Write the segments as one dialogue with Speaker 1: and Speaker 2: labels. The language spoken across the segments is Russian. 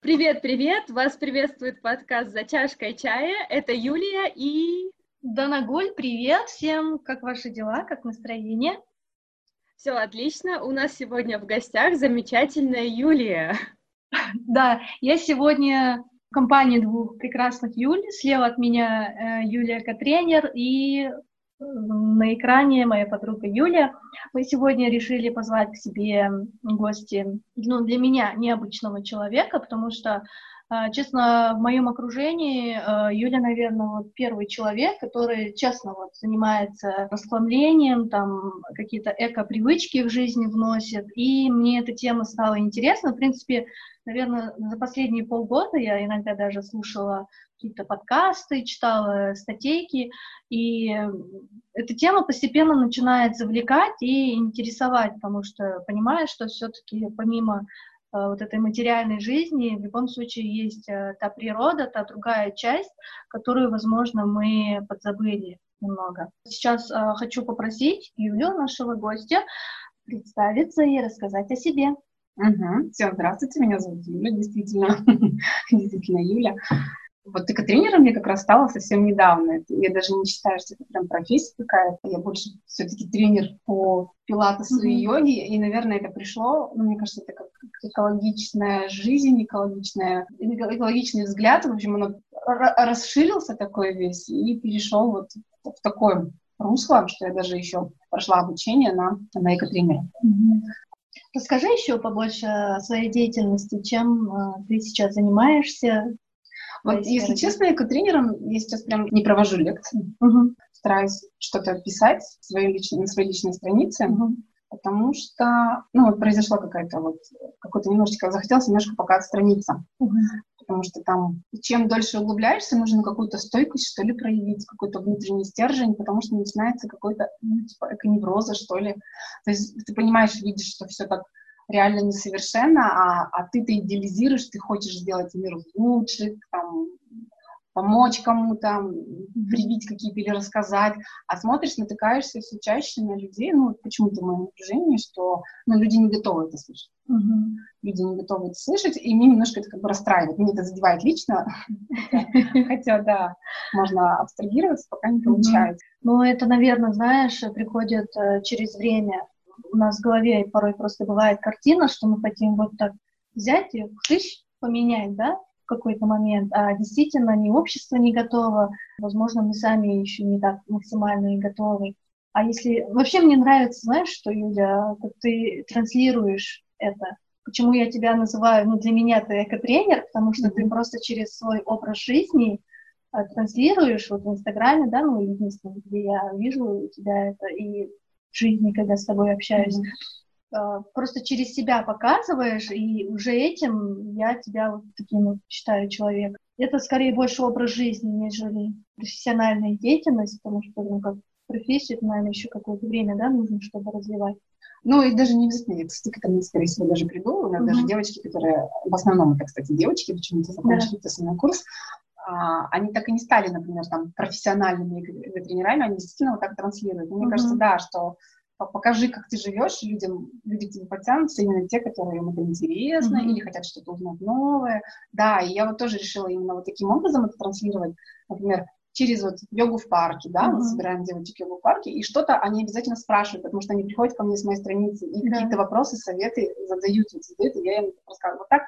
Speaker 1: Привет, привет! Вас приветствует подкаст «За чашкой чая». Это Юлия и...
Speaker 2: Данагуль, привет всем! Как ваши дела, как настроение?
Speaker 1: Все отлично. У нас сегодня в гостях замечательная Юлия.
Speaker 2: Да, я сегодня в компании двух прекрасных Юль. Слева от меня э, Юлия Катренер и на экране моя подруга Юля. Мы сегодня решили позвать к себе гости, ну, для меня необычного человека, потому что, а, честно, в моем окружении а, Юля, наверное, вот первый человек, который, честно, вот занимается расхламлением, там, какие-то эко-привычки в жизни вносит, и мне эта тема стала интересна. В принципе, наверное, за последние полгода я иногда даже слушала какие-то подкасты, читала статейки, и эта тема постепенно начинает завлекать и интересовать, потому что понимаешь, что все-таки помимо э, вот этой материальной жизни в любом случае есть э, та природа, та другая часть, которую, возможно, мы подзабыли немного. Сейчас э, хочу попросить Юлю, нашего гостя, представиться и рассказать о себе.
Speaker 3: Угу. Всем здравствуйте, меня зовут Юля, действительно, действительно Юля. Вот тренером я как раз стала совсем недавно. Я даже не считаю, что это прям профессия какая-то. Я больше все-таки тренер по пилатесу mm-hmm. и йоге. И, наверное, это пришло, ну, мне кажется, это как экологичная жизнь, экологичная, экологичный взгляд. В общем, он расширился такой весь и перешел вот в такое русло, что я даже еще прошла обучение на, на экотренера. Mm-hmm.
Speaker 2: Расскажи еще побольше о своей деятельности, чем э, ты сейчас занимаешься,
Speaker 3: вот, если честно, экотренером я сейчас прям не провожу лекции. Угу. Стараюсь что-то писать своей личной, на своей личной странице, угу. потому что, ну, вот произошла какая-то вот, какой-то немножечко, захотелось немножко пока отстраниться. Угу. Потому что там, чем дольше углубляешься, нужно какую-то стойкость, что ли, проявить, какой-то внутренний стержень, потому что начинается какой-то, ну, типа, эконевроза, что ли. То есть ты понимаешь, видишь, что все так реально несовершенно, а, а ты-то идеализируешь, ты хочешь сделать мир лучше, там, помочь кому-то, привить какие-то или рассказать, а смотришь, натыкаешься все чаще на людей, ну, почему-то в моем окружении, что ну, люди не готовы это слышать. Угу. Люди не готовы это слышать, и мне немножко это как бы расстраивает. Мне это задевает лично, хотя, да, можно абстрагироваться, пока не получается.
Speaker 2: Ну, это, наверное, знаешь, приходит э, через время, у нас в голове порой просто бывает картина, что мы хотим вот так взять и хыщ, поменять, да, в какой-то момент, а действительно ни общество не готово, возможно, мы сами еще не так максимально и готовы. А если... Вообще мне нравится, знаешь, что, Юля, как ты транслируешь это. Почему я тебя называю, ну, для меня ты экотренер, потому что mm-hmm. ты просто через свой образ жизни а, транслируешь вот в Инстаграме, да, ну, единственное, где я вижу у тебя это, и жизни, когда с тобой общаюсь. Mm-hmm. Просто через себя показываешь, и уже этим я тебя вот таким вот считаю человек. Это скорее больше образ жизни, нежели профессиональная деятельность, потому что, ну, как профессию, это, наверное, еще какое-то время, да, нужно, чтобы развивать.
Speaker 3: Ну, и даже не обязательно, я, кстати, к этому, скорее всего, даже приду. У нас mm-hmm. даже девочки, которые, в основном это, кстати, девочки, почему-то закончили да. со мной курс, они так и не стали, например, там, профессиональными тренерами, они действительно вот так транслируют. Мне mm-hmm. кажется, да, что покажи, как ты живешь, людям, люди к тебе потянутся, именно те, которые им это интересно mm-hmm. или хотят что-то узнать новое. Да, и я вот тоже решила именно вот таким образом это транслировать. Например, через вот йогу в парке, да, mm-hmm. мы собираем девочек йогу в парке, и что-то они обязательно спрашивают, потому что они приходят ко мне с моей страницы и mm-hmm. какие-то вопросы, советы задают, задают, и я им рассказываю. Вот так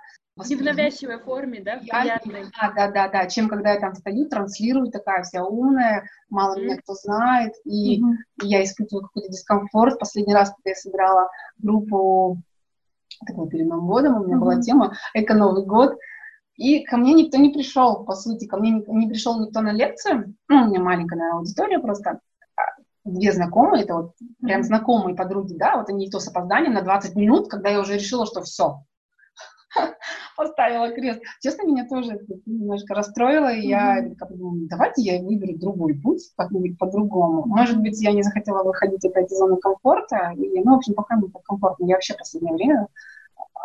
Speaker 1: не в навязчивой форме, да, в приятной.
Speaker 3: Да, да, да, да. Чем когда я там стою, транслирую, такая вся умная, мало mm-hmm. меня кто знает, и, mm-hmm. и я испытываю какой-то дискомфорт. Последний раз, когда я собирала группу, это было перед Новым годом, у меня mm-hmm. была тема «Эко-Новый год», и ко мне никто не пришел, по сути, ко мне не, пришел никто на лекцию, ну, у меня маленькая, наверное, аудитория просто, а, две знакомые, это вот прям знакомые подруги, да, вот они то с опозданием на 20 минут, когда я уже решила, что все, поставила крест. Честно, меня тоже немножко расстроило, и я думаю, давайте я выберу другой путь, как-нибудь по-другому. Может быть, я не захотела выходить опять из зоны комфорта, и, ну, в общем, пока мне так комфортно. Я вообще в последнее время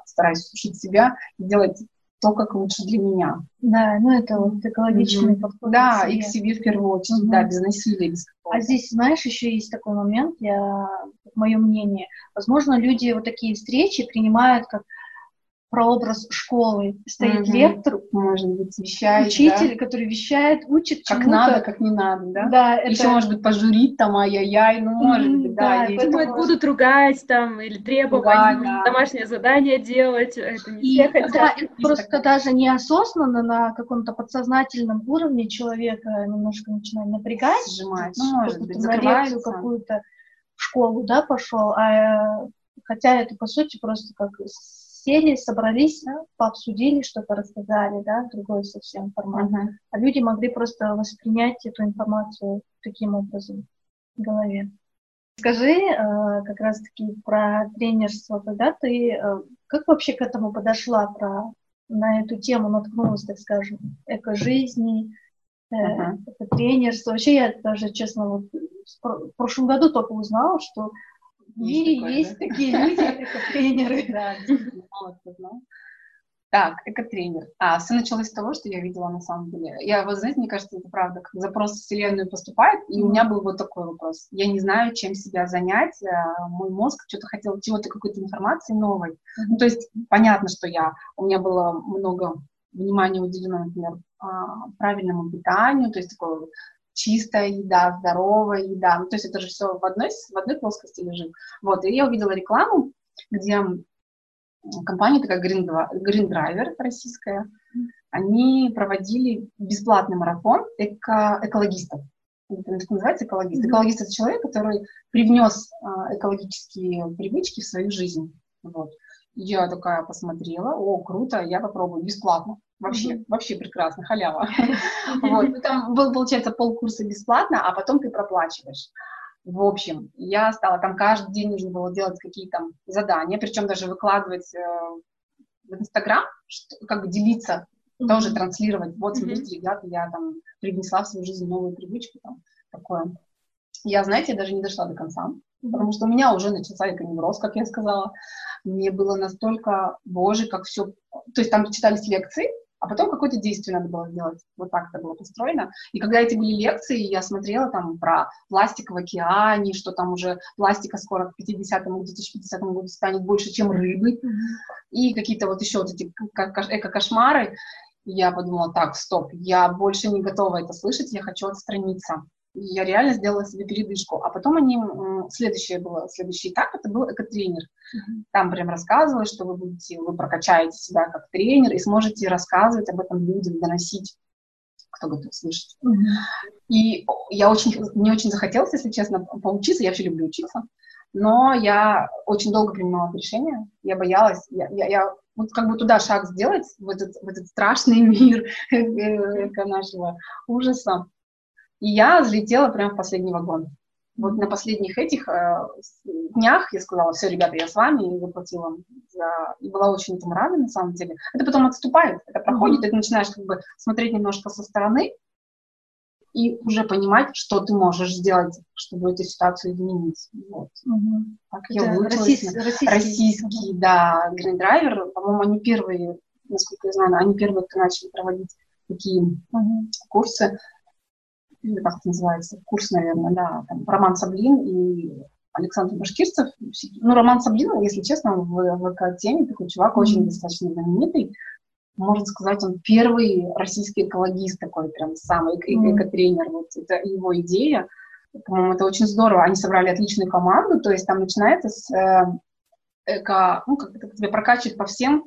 Speaker 3: стараюсь сушить себя, делать то, как лучше для меня.
Speaker 2: Да, ну это вот экологичный mm-hmm. подход.
Speaker 3: Да, и к себе в первую очередь, mm-hmm. да, без насилия, без
Speaker 2: А здесь, знаешь, еще есть такой момент, я, мое мнение, возможно, люди вот такие встречи принимают как прообраз школы. Стоит угу. лектор,
Speaker 3: может быть, вещает,
Speaker 2: учитель, да? который вещает, учит
Speaker 3: Как чему-то. надо, как не надо, да?
Speaker 2: Да.
Speaker 3: Еще, это... может быть, пожурить там, ай-яй-яй, ну, может mm, быть, да.
Speaker 1: да поэтому будут ругать там или требовать Ругать, да. домашнее задание делать, это не
Speaker 2: и, все хотят. Да, это просто такая. даже неосознанно на каком-то подсознательном уровне человека немножко начинает напрягать.
Speaker 3: Сжимать, ну, может быть,
Speaker 2: на лекцию какую-то в школу, да, пошел, а хотя это, по сути, просто как сели, собрались, пообсудили, что-то рассказали, да, другой совсем формат. Uh-huh. А люди могли просто воспринять эту информацию таким образом в голове. Скажи э, как раз-таки про тренерство, когда ты, э, как вообще к этому подошла, про, на эту тему наткнулась, так скажем, эко-жизни, э, uh-huh. тренерство. Вообще я даже, честно, вот в прошлом году только узнала, что мире такое, есть да? такие люди, эко-тренеры.
Speaker 3: Да, мало кто знал. Так, экотренер. А, все началось с того, что я видела на самом деле. Я, вот знаете, мне кажется, это правда, как запрос в Вселенную поступает, и у меня был вот такой вопрос. Я не знаю, чем себя занять, а, мой мозг что-то хотел, чего-то, какой-то информации новой. Ну, то есть понятно, что я, у меня было много внимания уделено, например, а, правильному питанию, то есть такое чистая еда, здоровая еда. Ну, то есть это же все в одной, в одной плоскости лежит. Вот, и я увидела рекламу, где компания такая Green, Green Driver российская, они проводили бесплатный марафон эко, экологистов. Это называется экологист. Экологист – это человек, который привнес а, экологические привычки в свою жизнь. Вот. Я такая посмотрела, о, круто, я попробую, бесплатно. Вообще, mm-hmm. вообще прекрасно, халява. Вот, ну, там был, получается, полкурса бесплатно, а потом ты проплачиваешь. В общем, я стала, там каждый день нужно было делать какие-то задания, причем даже выкладывать э, в Инстаграм, как бы делиться, mm-hmm. тоже транслировать. Вот, смотрите, mm-hmm. ребята, я там привнесла в свою жизнь новую привычку, там, такое. Я, знаете, даже не дошла до конца, потому что у меня уже начался эконевроз, как я сказала. Мне было настолько, боже, как все... То есть там читались лекции, а потом какое-то действие надо было сделать. Вот так это было построено. И когда эти были лекции, я смотрела там про пластик в океане, что там уже пластика скоро к 50-му, к 2050 году станет больше, чем рыбы, и какие-то вот еще вот эти эко-кошмары. Я подумала, так, стоп, я больше не готова это слышать, я хочу отстраниться я реально сделала себе передышку. А потом они, следующее было, следующий этап, это был экотренер. Mm-hmm. Там прям рассказывали, что вы будете, вы прокачаете себя как тренер и сможете рассказывать об этом людям, доносить, кто готов слышать. Mm-hmm. И я очень, мне очень захотелось, если честно, поучиться, я вообще люблю учиться, но я очень долго принимала решение, я боялась, я, я, я вот как бы туда шаг сделать, в этот, в этот страшный мир нашего ужаса, и я взлетела прямо в последний вагон. Вот на последних этих э, днях я сказала, все, ребята, я с вами, и заплатила за... И была очень этому рада, на самом деле. Это потом отступает, это проходит, mm-hmm. ты начинаешь как бы смотреть немножко со стороны и уже понимать, что ты можешь сделать, чтобы эту ситуацию изменить. Вот. Mm-hmm. Так это я выучилась. Российский, российский, российский да, Driver, по-моему, они первые, насколько я знаю, они первые, кто начали проводить такие mm-hmm. курсы как это называется, курс, наверное, да, там, Роман Саблин и Александр Башкирцев. Ну, Роман Саблин, если честно, в, в теме такой чувак очень достаточно знаменитый. Можно сказать, он первый российский экологист такой, прям самый эко-тренер. Вот это его идея. По-моему, это очень здорово. Они собрали отличную команду, то есть там начинается с э, эко, ну, как это тебя прокачивать по всем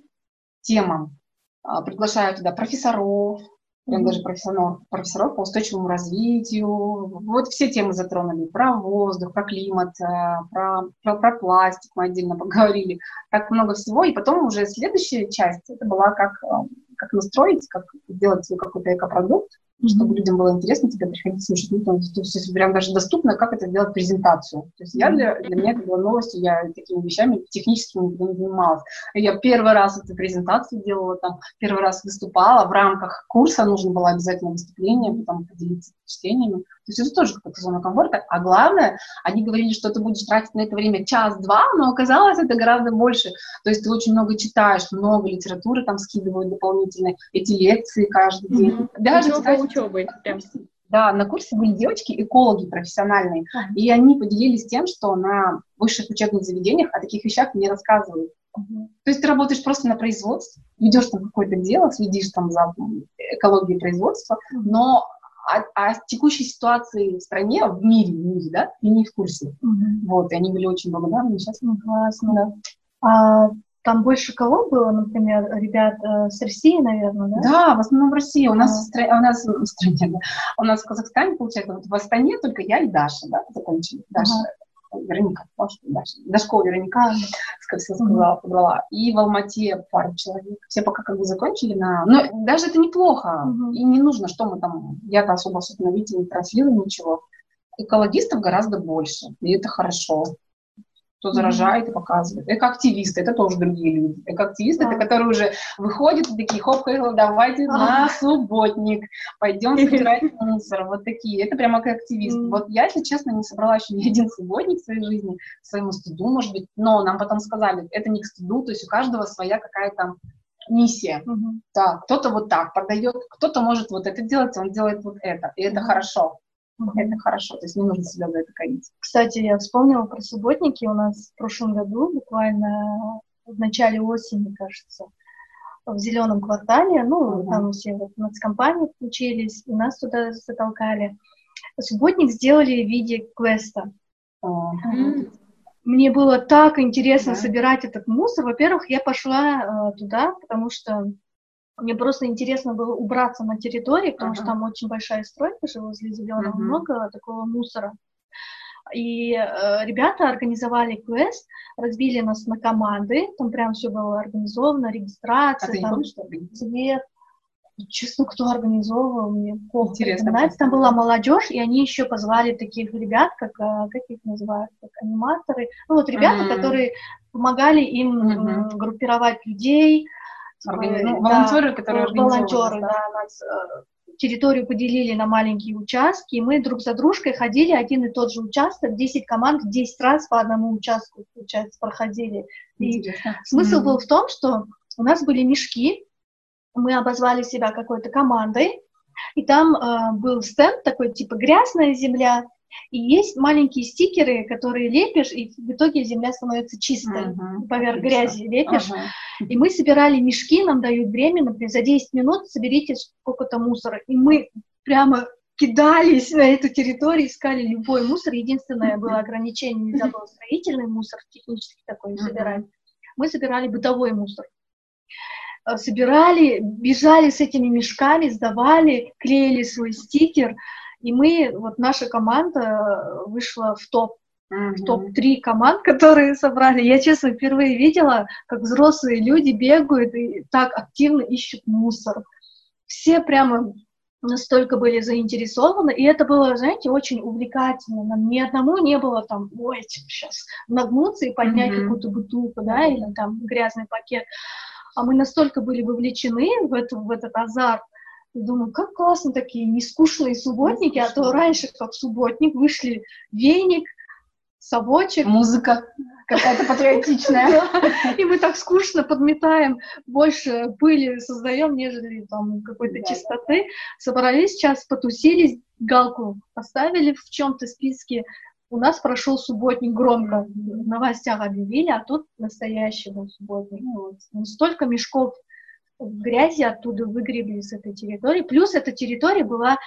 Speaker 3: темам. А, приглашают туда профессоров, прям даже профессионал, профессоров по устойчивому развитию. Вот все темы затронули. Про воздух, про климат, э, про, про, про пластик мы отдельно поговорили. Так много всего. И потом уже следующая часть, это была как, э, как настроить, как сделать свой какой-то экопродукт, mm-hmm. чтобы людям было интересно тебя приходить слушать. Ну, то, то есть прям даже доступно, как это сделать презентацию. То есть я для, для меня это была новость, я такими вещами технически не, занималась. Я первый раз эту презентацию делала, там, первый раз выступала, в рамках курса нужно было обязательно выступление, потом поделиться впечатлениями. То есть это тоже какая-то зона комфорта. А главное, они говорили, что ты будешь тратить на это время час-два, но оказалось это гораздо больше. То есть ты очень много читаешь, много литературы там скидывают дополнительные, эти лекции каждый день. Mm-hmm.
Speaker 1: Даже, кстати, учебы. Прям.
Speaker 3: Да, на курсе были девочки, экологи профессиональные, и они поделились тем, что на высших учебных заведениях о таких вещах не рассказывают. Uh-huh. То есть ты работаешь просто на производстве, ведешь там какое-то дело, следишь там за экологией производства, но о, о текущей ситуации в стране, в мире, в мире, да, и не в курсе. Mm-hmm. Вот, и они были очень благодарны. Сейчас
Speaker 2: ну, классно, да. А, там больше кого было, например, ребят э, с России, наверное, да?
Speaker 3: Да, в основном в России. У нас, а. в, стра... у нас в стране, да. У нас в Казахстане, получается, вот в Астане только я и Даша, да, закончили. Даша, ага. Вероника, Даша, Даша. Дашкова Вероника, как все сказала, побрала. И в Алмате пару человек. Все пока как бы закончили на... Но даже это неплохо. И не нужно, что мы там... Я-то особо, особенно, видите, не транслирую ничего. Экологистов гораздо больше, и это хорошо кто заражает и показывает. Экоактивисты, это тоже другие люди. Экоактивисты, да. это которые уже выходят и такие, хоп, хоп, давайте на субботник, пойдем собирать мусор. Вот такие. Это прямо экоактивисты. Вот я, если честно, не собрала еще ни один субботник в своей жизни, к своему стыду, может быть, но нам потом сказали, это не к стыду, то есть у каждого своя какая-то миссия. Угу. Да, кто-то вот так продает, кто-то может вот это делать, он делает вот это, и это хорошо. Это хорошо, то есть не нужно себя за это корить.
Speaker 2: Кстати, я вспомнила про субботники. У нас в прошлом году, буквально в начале осени, кажется, в зеленом квартале, ну, uh-huh. там все вот нацкомпании включились, и нас туда затолкали. Субботник сделали в виде квеста. Uh-huh. Мне было так интересно uh-huh. собирать этот мусор. Во-первых, я пошла э, туда, потому что мне просто интересно было убраться на территории, потому uh-huh. что там очень большая стройка же возле зеленого, uh-huh. много такого мусора. И э, ребята организовали квест, разбили нас на команды, там прям все было организовано, регистрация, а там цвет. Честно, кто организовывал, мне плохо Интересно. Там была молодежь, и они еще позвали таких ребят, как, э, как их называют, как аниматоры. Ну вот ребята, mm-hmm. которые помогали им mm-hmm. группировать людей,
Speaker 3: Органи... Ну, волонтеры, да, которые
Speaker 2: волонтеры, да, нас э, территорию поделили на маленькие участки, и мы друг за дружкой ходили один и тот же участок, 10 команд 10 раз по одному участку, получается, проходили. Интересно. И смысл mm-hmm. был в том, что у нас были мешки, мы обозвали себя какой-то командой, и там э, был стенд такой, типа грязная земля, и есть маленькие стикеры, которые лепишь, и в итоге земля становится чистой. Uh-huh. Поверх грязи лепишь. Uh-huh. И мы собирали мешки, нам дают время, например, за 10 минут соберите сколько-то мусора. И мы прямо кидались на эту территорию, искали любой мусор. Единственное было ограничение, нельзя было строительный мусор, технически такой не собирать. Мы собирали бытовой мусор э, собирали, бежали с этими мешками, сдавали, клеили свой стикер, и мы, вот наша команда вышла в топ, mm-hmm. в топ-3 команд, которые собрали. Я, честно, впервые видела, как взрослые люди бегают и так активно ищут мусор. Все прямо настолько были заинтересованы, и это было, знаете, очень увлекательно. Нам ни одному не было там, ой, сейчас нагнуться и поднять mm-hmm. какую-то бутылку, да, или там грязный пакет. А мы настолько были вовлечены в, это, в этот азарт, думаю, как классно такие нескучные субботники, а то раньше как субботник вышли веник, совочек.
Speaker 3: Музыка какая-то патриотичная.
Speaker 2: И мы так скучно подметаем, больше пыли создаем, нежели там какой-то чистоты. Собрались сейчас, потусились, галку поставили в чем-то списке. У нас прошел субботник громко, в новостях объявили, а тут настоящий был субботник. Ну, столько мешков грязи оттуда выгребли с этой территории. Плюс эта территория была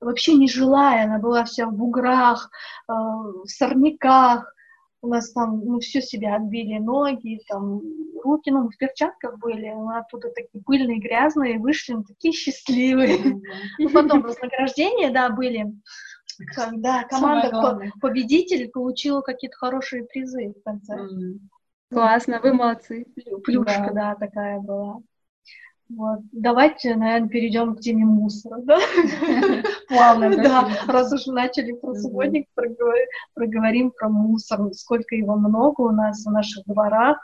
Speaker 2: вообще нежилая, она была вся в буграх, э, в сорняках. У нас там, ну, все себя отбили, ноги, там, руки, ну, в перчатках были, мы оттуда такие пыльные, грязные, вышли, ну, такие счастливые. Ну, потом вознаграждения, да, были, когда команда победитель получила какие-то хорошие призы в конце.
Speaker 1: Классно, вы молодцы.
Speaker 2: Плюшка, да, такая была. Вот. Давайте, наверное, перейдем к теме мусора, да? Плавно, да. Раз уж начали про субботник, проговорим про мусор. Сколько его много у нас в наших дворах.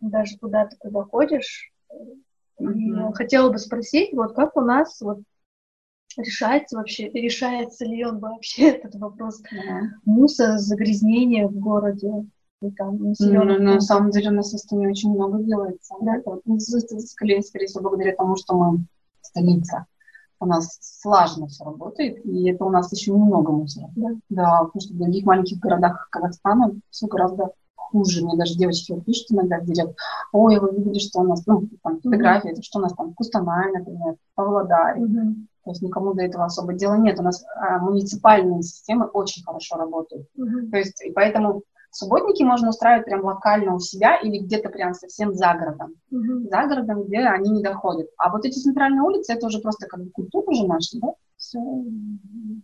Speaker 2: Даже куда ты ходишь. Хотела бы спросить, вот как у нас вот решается вообще, решается ли он вообще этот вопрос мусора, загрязнения в городе?
Speaker 3: Там, ну, на самом деле у нас в Астане очень много делается. Да? Это, ну, скорее, скорее всего, благодаря тому, что мы столица. У нас слаженно все работает, и это у нас еще немного мусора. Да. да, потому что в других маленьких городах Казахстана все гораздо хуже. Мне даже девочки вот пишут иногда в директ, ой, вы видели, что у нас, ну, там, фотографии, mm-hmm. что у нас там в Кустанае, например, в Павлодаре. Mm-hmm. То есть никому до этого особо дела нет. У нас а, муниципальные системы очень хорошо работают. Mm-hmm. То есть, и поэтому Субботники можно устраивать прям локально у себя или где-то прям совсем за городом. Mm-hmm. За городом, где они не доходят. А вот эти центральные улицы, это уже просто как бы культура уже наша, да? Все.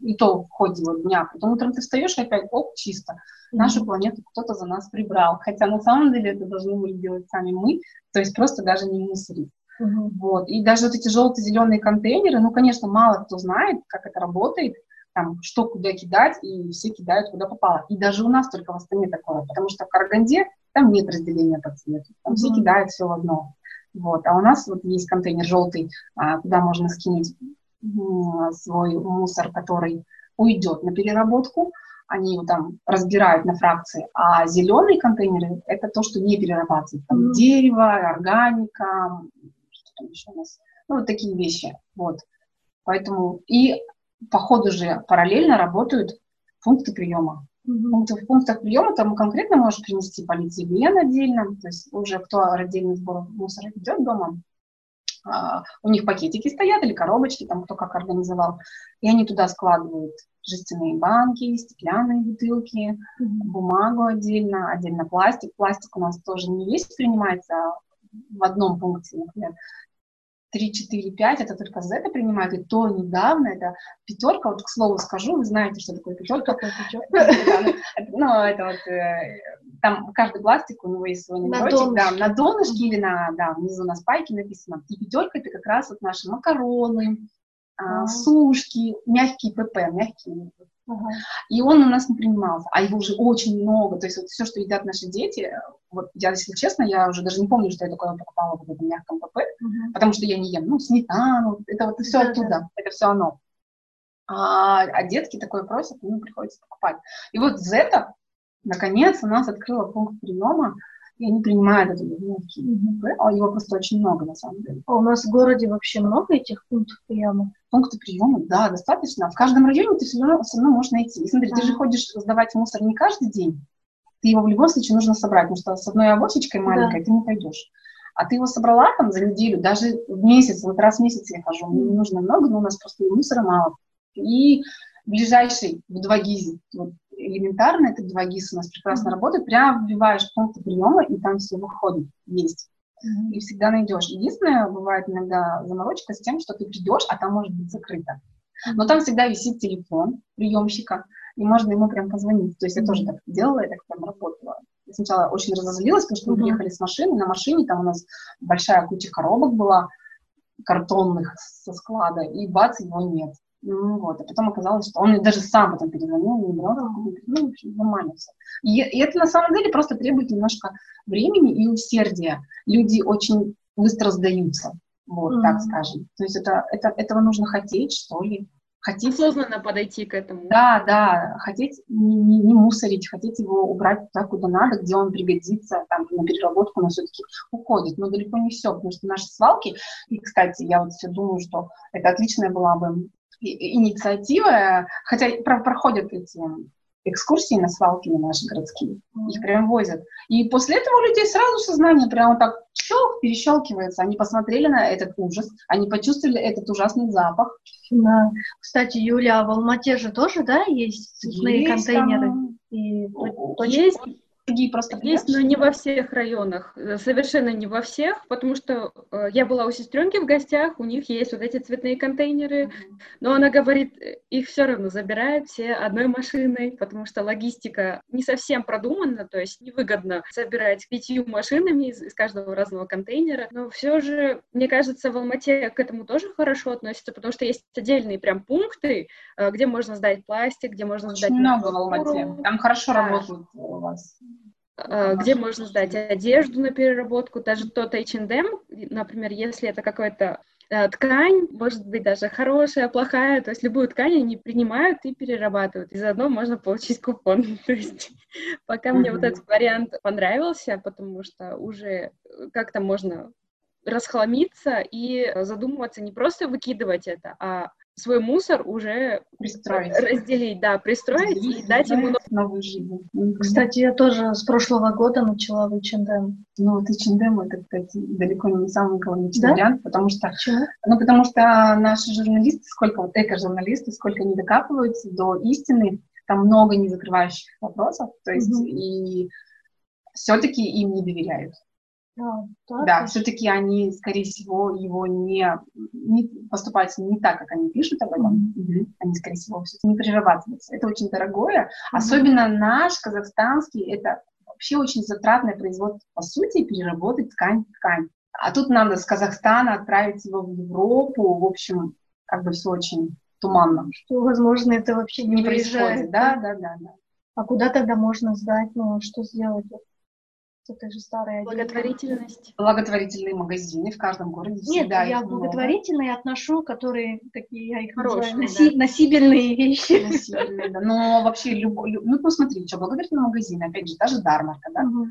Speaker 3: И то в ходе вот дня. Потом утром ты встаешь и опять, оп, чисто. Mm-hmm. Нашу планету кто-то за нас прибрал. Хотя на самом деле это должны были делать сами мы, то есть просто даже не мусорить. Mm-hmm. Вот. И даже вот эти желто-зеленые контейнеры, ну, конечно, мало кто знает, как это работает, там, что куда кидать, и все кидают куда попало. И даже у нас только в Астане такое, потому что в Караганде там нет разделения по цвету, там mm-hmm. все кидают все в одно. Вот. А у нас вот есть контейнер желтый, а, куда можно скинуть свой мусор, который уйдет на переработку, они его там разбирают на фракции, а зеленые контейнеры это то, что не перерабатывают. Там mm-hmm. дерево, органика, что там еще у нас, ну вот такие вещи, вот. Поэтому и по ходу же параллельно работают пункты приема. Mm-hmm. В пунктах приема там конкретно можешь принести полиэтилен отдельно, то есть уже кто отдельный сбор мусора ведет дома, а, у них пакетики стоят или коробочки, там кто как организовал, и они туда складывают жестяные банки, стеклянные бутылки, mm-hmm. бумагу отдельно, отдельно пластик. Пластик у нас тоже не весь принимается в одном пункте, например. 3, 4, 5, это только Z принимают, и то недавно, это пятерка, вот к слову скажу, вы знаете, что такое пятерка. Ну, это вот, э, там каждый пластик, у него есть свой номерочек, да, на донышке или на, да, внизу на спайке написано. И пятерка это как раз вот наши макароны, а, сушки, мягкие ПП, мягкие и он у нас не принимался, а его уже очень много. То есть вот все, что едят наши дети, вот я, если честно, я уже даже не помню, что я такое покупала в этом мягком ПП, uh-huh. потому что я не ем, ну, сметану, это вот все да, оттуда, да. это все оно. А, а детки такое просят, ну, приходится покупать. И вот Зета, наконец, у нас открыла пункт приема, и они принимают это а его просто очень много, на самом деле.
Speaker 2: А у нас в городе вообще много этих пунктов приема?
Speaker 3: Пункты приема, да, достаточно. В каждом районе ты все равно, все равно можешь найти. И смотри, ты же ходишь сдавать мусор не каждый день, ты его в любом случае нужно собрать, потому что с одной авосечкой маленькой да. ты не пойдешь. А ты его собрала там за неделю, даже в месяц, вот раз в месяц я хожу, мне не нужно много, но у нас просто мусора мало. И ближайший в 2 ГИЗ, вот элементарно, это 2 ГИЗ у нас прекрасно mm-hmm. работает, прямо вбиваешь пункты приема, и там все выходит, есть mm-hmm. и всегда найдешь. Единственное, бывает иногда заморочка с тем, что ты придешь, а там может быть закрыто. Но там всегда висит телефон приемщика, и можно ему прям позвонить. То есть я тоже так делала, я так прям работала. Я сначала очень разозлилась, потому что мы приехали с машины, на машине там у нас большая куча коробок была, картонных со склада, и бац, его нет. Ну, вот, а потом оказалось, что он даже сам потом перезвонил, не брал, ну, в общем, нормально все. И, и это на самом деле просто требует немножко времени и усердия. Люди очень быстро сдаются, вот, mm-hmm. так скажем. То есть это, это, этого нужно хотеть, что ли.
Speaker 1: Хотеть... Осознанно подойти к этому.
Speaker 3: Да, да, хотеть не, не, не мусорить, хотеть его убрать туда, куда надо, где он пригодится, там, на переработку, но все-таки уходит. Но далеко не все, потому что наши свалки, и, кстати, я вот все думаю, что это отличная была бы инициатива, хотя проходят эти экскурсии на свалки на наши городские, их прям возят. И после этого у людей сразу сознание прямо так щелк, перещелкивается. Они посмотрели на этот ужас, они почувствовали этот ужасный запах.
Speaker 2: Да. Кстати, Юля, а в Алмате же тоже, да, есть цветные есть, контейнеры?
Speaker 1: И есть
Speaker 3: другие просто
Speaker 1: Есть, но не во всех районах, э, совершенно не во всех, потому что э, я была у сестренки в гостях, у них есть вот эти цветные контейнеры, mm-hmm. но она говорит, э, их все равно забирают все одной машиной, потому что логистика не совсем продумана, то есть невыгодно собирать пятью машинами из, из каждого разного контейнера, но все же, мне кажется, в Алмате к этому тоже хорошо относятся, потому что есть отдельные прям пункты, э, где можно сдать пластик, где можно
Speaker 3: Очень
Speaker 1: сдать...
Speaker 3: много в Алмате, там хорошо да. работают у вас.
Speaker 1: Э, где можно сдать одежду на переработку, даже тот H&M, например, если это какой-то э, ткань, может быть даже хорошая, плохая, то есть любую ткань они принимают и перерабатывают, и заодно можно получить купон. То есть пока мне вот этот вариант понравился, потому что уже как-то можно расхламиться и задумываться не просто выкидывать это, а свой мусор уже
Speaker 3: пристроить.
Speaker 1: разделить, да, пристроить разделить, и дать ему
Speaker 3: новую жизнь.
Speaker 2: Кстати, я тоже с прошлого года начала в H&M.
Speaker 3: Ну, вот H&M это, кстати, далеко не самый экологичный да? вариант, потому что, Почему? ну, потому что наши журналисты, сколько вот эко-журналисты, сколько они докапываются до истины, там много незакрывающих вопросов, то есть угу. и все-таки им не доверяют.
Speaker 2: Да,
Speaker 3: да все-таки они, скорее всего, его не, не поступают не так, как они пишут об этом. Mm-hmm. Они, скорее всего, все не перерабатываются. Это очень дорогое. Mm-hmm. Особенно наш казахстанский, это вообще очень затратное производство. По сути, переработать ткань ткань. А тут надо с Казахстана отправить его в Европу. В общем, как бы все очень туманно.
Speaker 2: Что, возможно, это вообще не,
Speaker 3: не происходит. Да, да, да, да.
Speaker 2: А куда тогда можно сдать? Ну, что сделать? Это же старая
Speaker 1: Благотворительность.
Speaker 3: Благотворительные магазины в каждом городе.
Speaker 2: Нет, я благотворительные много. отношу, которые такие, я их Хорошие, называю, носи, да. носибельные вещи.
Speaker 3: Носибельные, да. Но вообще, любой, люб... ну, посмотри, что благотворительные магазины, опять же, даже Дармарка, да, угу.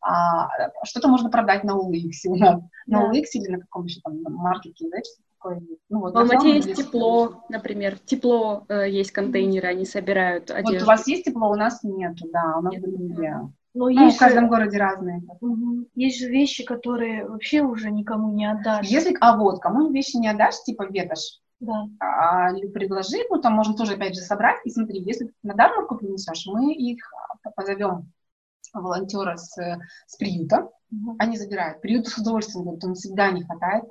Speaker 3: а, что-то можно продать на OLX у нас, да. на OLX или на каком еще там маркете, да, что такое.
Speaker 1: Ну, вот, в Алмате есть тепло, например, тепло э, есть контейнеры, они собирают одежду.
Speaker 3: Вот у вас есть тепло, у нас нет, да, у нас нет. были но ну, есть в каждом же, городе разные.
Speaker 2: Угу. Есть же вещи, которые вообще уже никому не отдашь.
Speaker 3: Если, а вот, кому вещи не отдашь, типа ветошь,
Speaker 2: да.
Speaker 3: а, предложи, ну там можно тоже опять же собрать. И смотри, если ты на дармовку принесешь, мы их позовем волонтера с, с приюта, угу. они забирают. Приют с удовольствием говорит, он всегда не хватает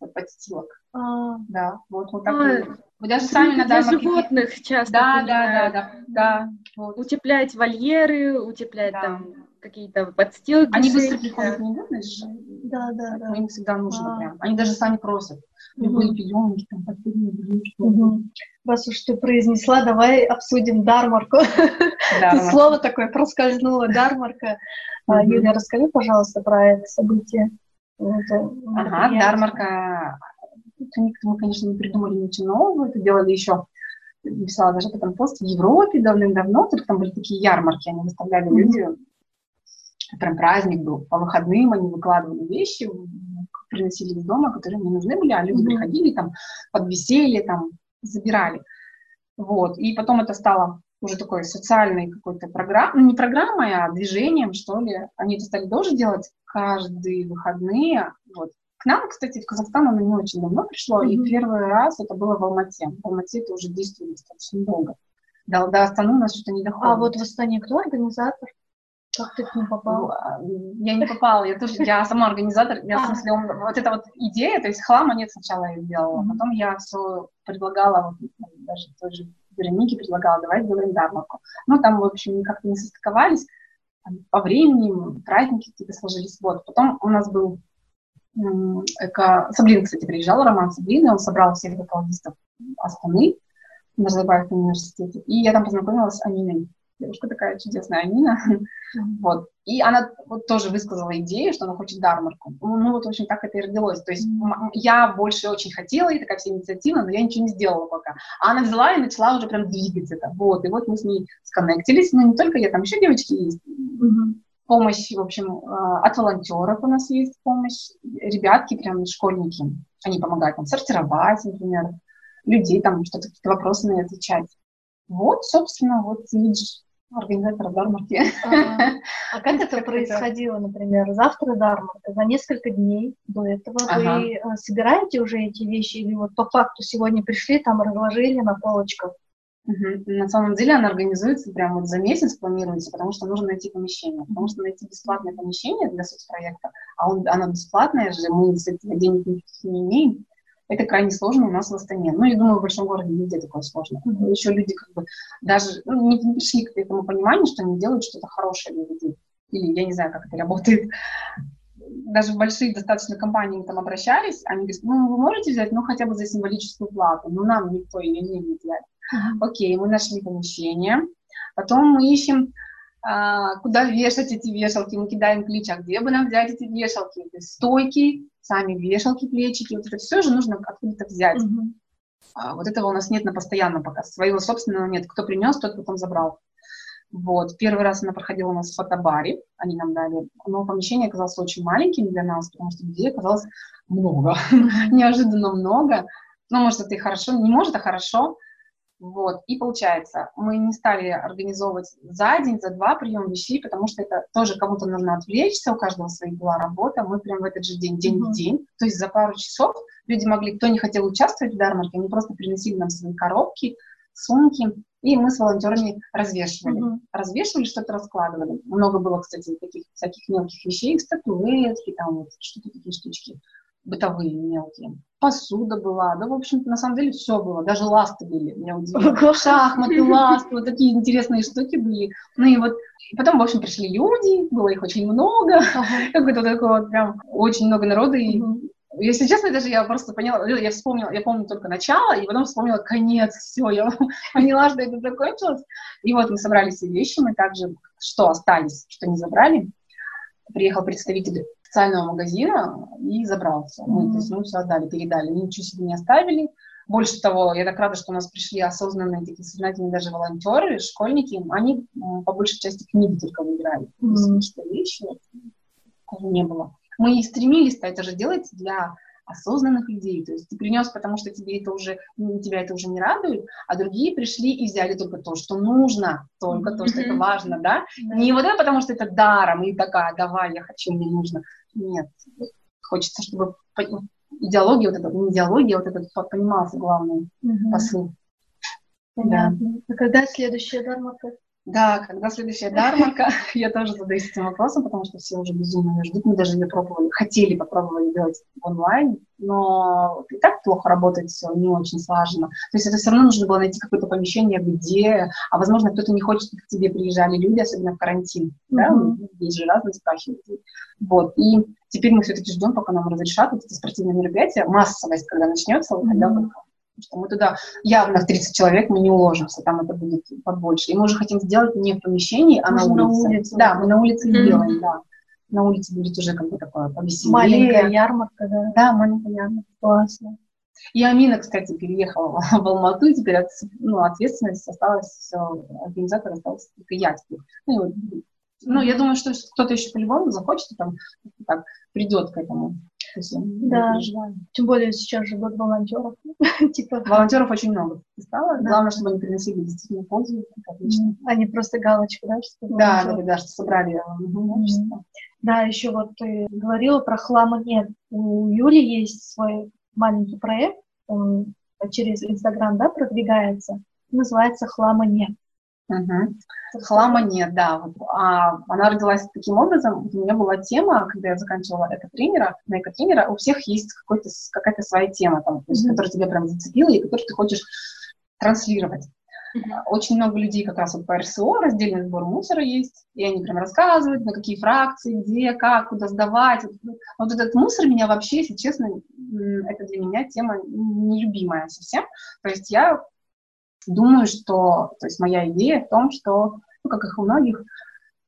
Speaker 3: вот подстилок. А. Да, вот, вот так. А,
Speaker 1: вы даже сами на Для животных часто
Speaker 3: да, да, да, да, да.
Speaker 1: Вот. Утеплять вольеры, утеплять да. там какие-то подстилки.
Speaker 3: Они быстро приходят, не
Speaker 2: Да, да, да.
Speaker 3: Им всегда нужно а. прям. Они даже сами просят. Любые угу. пеленки, там, постельные
Speaker 2: угу. Раз уж ты произнесла, давай обсудим дармарку. Тут слово такое проскользнуло, дармарка. А, Юля, расскажи, пожалуйста, про это событие.
Speaker 3: Ага, дармарка мы, конечно, не придумали ничего нового, это делали еще, писала даже потом пост в Европе давным-давно, только там были такие ярмарки, они выставляли люди, прям праздник был, по выходным они выкладывали вещи, приносили из дома, которые не нужны были, а люди mm-hmm. приходили там под веселье, там забирали. Вот, и потом это стало уже такой социальной какой-то программой, ну не программой, а движением, что ли. Они это стали тоже делать каждые выходные, вот, нам, кстати, в Казахстан оно не очень давно пришло, mm-hmm. и первый раз это было в Алмате. В Алмате это уже действует достаточно долго. До, до Астаны у нас что-то не доходит.
Speaker 2: А вот в Астане кто организатор? Как ты к ним попал?
Speaker 3: А, я не попала, я тоже, я сама организатор, я, в а. смысле, вот эта вот идея, то есть хлама нет, сначала я сделала, mm-hmm. потом я все предлагала, вот, даже тоже Веронике предлагала, давай сделаем ярмарку. Ну, там, в общем, как-то не состыковались, по времени, праздники какие-то сложились, вот. Потом у нас был эко... Саблин, кстати, приезжал, Роман Саблин, и он собрал всех экологистов Астаны в Назарбаевском университете. И я там познакомилась с Аниной. Девушка такая чудесная Анина. вот. И она вот тоже высказала идею, что она хочет дармарку. Ну, ну, вот, в общем, так это и родилось. То есть я больше очень хотела, и такая вся инициатива, но я ничего не сделала пока. А она взяла и начала уже прям двигать это. Вот. И вот мы с ней сконнектились. Но не только я, там еще девочки есть. Помощь, в общем, э, от волонтеров у нас есть помощь. Ребятки, прям школьники, они помогают там сортировать, например, людей, там что-то, какие-то вопросы на отвечать. Вот, собственно, вот видишь, организатор Дармарки.
Speaker 2: А, а как это происходило, например, завтра Дармарка, за несколько дней до этого ага. вы э, собираете уже эти вещи или вот по факту сегодня пришли, там разложили на полочках?
Speaker 3: Угу. На самом деле она организуется прямо вот за месяц, планируется, потому что нужно найти помещение. Потому что найти бесплатное помещение для соцпроекта, а он, оно бесплатное же, мы с этого денег никаких не имеем, это крайне сложно у нас в Астане. Ну, я думаю, в большом городе нигде такое сложно. Mm-hmm. Еще люди как бы даже ну, не пришли к этому пониманию, что они делают что-то хорошее для людей. Или я не знаю, как это работает. Даже большие достаточно компании там обращались, они говорят, ну, вы можете взять, ну, хотя бы за символическую плату, но нам никто ее не взять. Mm-hmm. Окей, мы нашли помещение, потом мы ищем а, куда вешать эти вешалки, мы кидаем ключ, а где бы нам взять эти вешалки, то есть стойки, сами вешалки, плечики, вот это все же нужно откуда-то взять. Mm-hmm. А, вот этого у нас нет на постоянном пока, своего собственного нет, кто принес, тот потом забрал. Вот. Первый раз она проходила у нас в фотобаре, они нам дали, но помещение оказалось очень маленьким для нас, потому что людей оказалось много, неожиданно много. Ну, может, это и хорошо, не может, а хорошо. Вот. И получается, мы не стали организовывать за день, за два прием вещей, потому что это тоже кому-то нужно отвлечься, у каждого своя была работа. Мы прям в этот же день, день mm-hmm. в день, то есть за пару часов люди могли, кто не хотел участвовать в дармарке, они просто приносили нам свои коробки, сумки, и мы с волонтерами развешивали. Mm-hmm. Развешивали, что-то раскладывали. Много было, кстати, таких всяких мелких вещей, статуэтки, там вот что-то такие штучки бытовые мелкие. Посуда была, да, в общем-то, на самом деле все было, даже ласты были, меня удивило. Шахматы, ласты, вот такие интересные штуки были. Ну и вот, и потом, в общем, пришли люди, было их очень много, какое-то такое вот прям очень много народа, и если честно, даже я просто поняла, я вспомнила, я помню только начало, и потом вспомнила конец, все, я поняла, что это закончилось. И вот мы собрали все вещи, мы также, что остались, что не забрали. Приехал представитель специального магазина и забрал все. Мы, то есть мы все отдали, передали, ничего себе не оставили. Больше того, я так рада, что у нас пришли осознанные, такие сознательные даже волонтеры, школьники. Они по большей части книги только выбирали. Mm-hmm. То есть что вещи не было. Мы и стремились это же делать для осознанных людей. То есть ты принес, потому что тебе это уже, тебя это уже не радует, а другие пришли и взяли только то, что нужно, только то, что это важно, да? Не вот это потому, что это даром, и такая, давай, я хочу, мне нужно. Нет. Хочется, чтобы идеология, вот эта, не идеология, вот этот понимался главный посыл.
Speaker 2: Понятно. Да. А когда следующая дармака?
Speaker 3: Да, когда следующая дармарка, я тоже задаюсь этим вопросом, потому что все уже безумно ждут. Мы даже ее пробовали, хотели попробовать делать онлайн, но и так плохо работает все, не очень слаженно. То есть это все равно нужно было найти какое-то помещение, где, а возможно, кто-то не хочет, чтобы к тебе приезжали люди, особенно в карантин. Mm-hmm. Да? Есть же разные страхи. Вот. И теперь мы все-таки ждем, пока нам разрешат вот эти спортивные мероприятия. Массовость, когда начнется, mm-hmm. тогда только Потому что мы туда явно в 30 человек мы не уложимся, там это будет побольше. И мы уже хотим сделать не в помещении, а Может, на улице. На улице. Да, мы на улице mm-hmm. делаем, да. На улице будет уже как бы такое повеселее.
Speaker 2: Маленькая ярмарка, да.
Speaker 3: Да, маленькая ярмарка. Классно. И Амина, кстати, переехала в Алмату, и теперь ну, ответственность осталась, организатор остался только я теперь. Ну, и вот, ну, я думаю, что кто-то еще по-любому захочет, там так придет к этому
Speaker 2: да, тем более сейчас же год волонтеров.
Speaker 3: типа... Волонтеров очень много стало. Да. Главное, чтобы они приносили действительно пользу.
Speaker 2: Отлично. Они просто галочку, да?
Speaker 3: Что да, да, да, что собрали
Speaker 2: общество. Да, еще вот ты говорила про хлама нет. У Юли есть свой маленький проект, он через Инстаграм, да, продвигается. Называется «Хлама нет».
Speaker 3: Угу. Хлама нет, да. Вот, а, она родилась таким образом. У меня была тема, когда я заканчивала эко-тренера, на эко-тренера у всех есть какая-то своя тема, там, то есть, которая тебя прям зацепила и которую ты хочешь транслировать. Очень много людей как раз вот по РСО, раздельный сбор мусора есть, и они прям рассказывают, на какие фракции, где, как, куда сдавать. Вот этот мусор меня вообще, если честно, это для меня тема нелюбимая совсем. То есть я думаю, что, то есть моя идея в том, что, ну, как их у многих,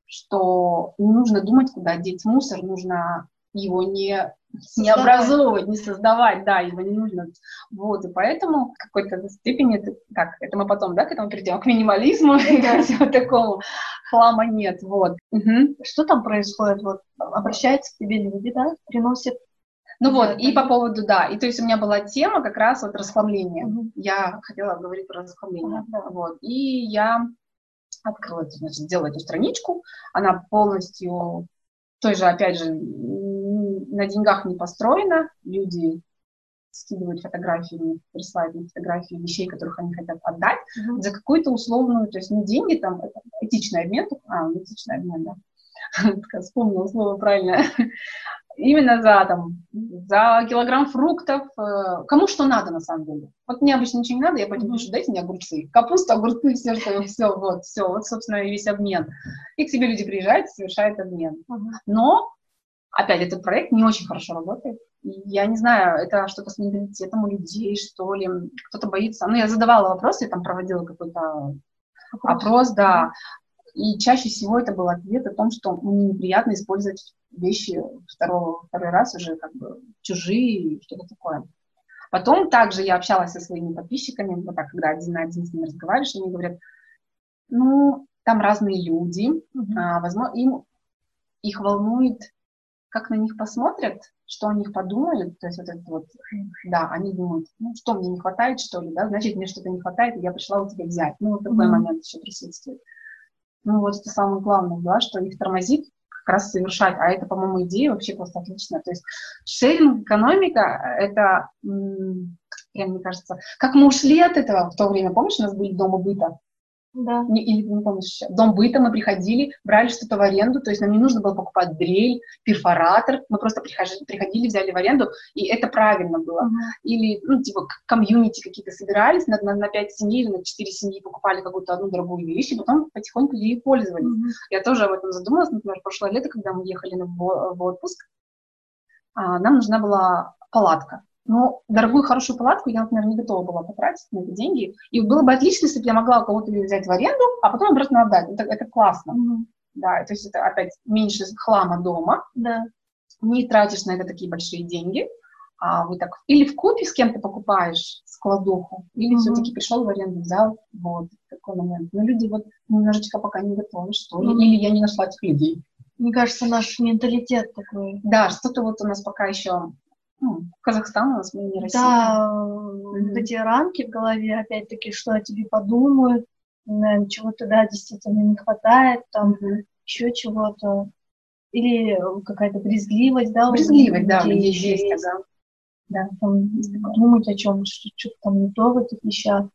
Speaker 3: что не нужно думать, куда деть мусор, нужно его не, не образовывать, не создавать, да, его не нужно. Вот, и поэтому в какой-то степени, это, так, это мы потом, да, к этому придем, к минимализму и ко всему такому, хлама нет, вот.
Speaker 2: Угу. Что там происходит? Вот обращаются к тебе люди, да, приносят
Speaker 3: ну вот, и по поводу, да, и то есть у меня была тема как раз вот расхламление. Mm-hmm. Я хотела говорить про расхламление. Mm-hmm. Вот, и я открыла, значит, сделала эту страничку, она полностью, той же, опять же, на деньгах не построена, люди скидывают фотографии, присылают мне фотографии вещей, которых они хотят отдать, mm-hmm. за какую-то условную, то есть не деньги, там, этичный обмен, а, этичный обмен, да, вспомнила слово правильно, именно за, там, за килограмм фруктов, э, кому что надо на самом деле. Вот мне обычно ничего не надо, я пойду пишу, дайте мне огурцы, капусту, огурцы, все, что, все, вот, все, вот, собственно, весь обмен. И к тебе люди приезжают, совершают обмен. Но, опять, этот проект не очень хорошо работает. Я не знаю, это что-то с менталитетом у людей, что ли, кто-то боится. Ну, я задавала вопросы, я там проводила какой-то опрос да. И чаще всего это был ответ о том, что мне неприятно использовать вещи второго, второй раз уже как бы чужие, что-то такое. Потом также я общалась со своими подписчиками, вот так, когда один на один с ними разговариваешь, они говорят, ну, там разные люди, mm-hmm. а, возможно, им их волнует, как на них посмотрят, что о них подумают, то есть вот это вот, да, они думают, ну, что мне не хватает, что ли, да, значит, мне что-то не хватает, и я пришла у тебя взять. Ну, вот такой mm-hmm. момент еще присутствует. Ну, вот это самое главное, да, что их тормозит как раз совершать. А это, по-моему, идея вообще просто отличная. То есть шеринг-экономика — это, мне кажется, как мы ушли от этого в то время, помнишь, у нас были дома быта? Да. Не, или не помню сейчас. Дом быта мы приходили, брали что-то в аренду, то есть нам не нужно было покупать дрель, перфоратор, мы просто приходили, приходили взяли в аренду, и это правильно было. Uh-huh. Или, ну, типа, комьюнити какие-то собирались, на, на, на 5 семей или на 4 семьи покупали какую-то одну дорогую вещь, и потом потихоньку ей пользовались. Uh-huh. Я тоже об этом задумалась, например, прошлое лето, когда мы ехали в, в отпуск, а, нам нужна была палатка. Но дорогую, хорошую палатку я, например, не готова была потратить на эти деньги. И было бы отлично, если бы я могла у кого-то ее взять в аренду, а потом обратно отдать. Это, это классно. Mm-hmm. Да, то есть это опять меньше хлама дома. Да. Не тратишь на это такие большие деньги. А вы так или в купе с кем-то покупаешь складуху, или mm-hmm. все-таки пришел в аренду, взял. Вот такой момент. Но люди вот немножечко пока не готовы, что ли. Mm-hmm. Или я не нашла этих людей.
Speaker 2: Мне кажется, наш менталитет такой.
Speaker 3: Да, что-то вот у нас пока еще ну, Казахстан у нас, мы не Россия.
Speaker 2: Да, mm-hmm. эти рамки в голове, опять-таки, что о тебе подумают, чего-то, да, действительно не хватает, там, mm-hmm. еще чего-то. Или какая-то брезгливость, да?
Speaker 3: Брезгливость, да, людей есть, есть, да.
Speaker 2: Да, там, думать о чем, что-то там не то в этих вещах.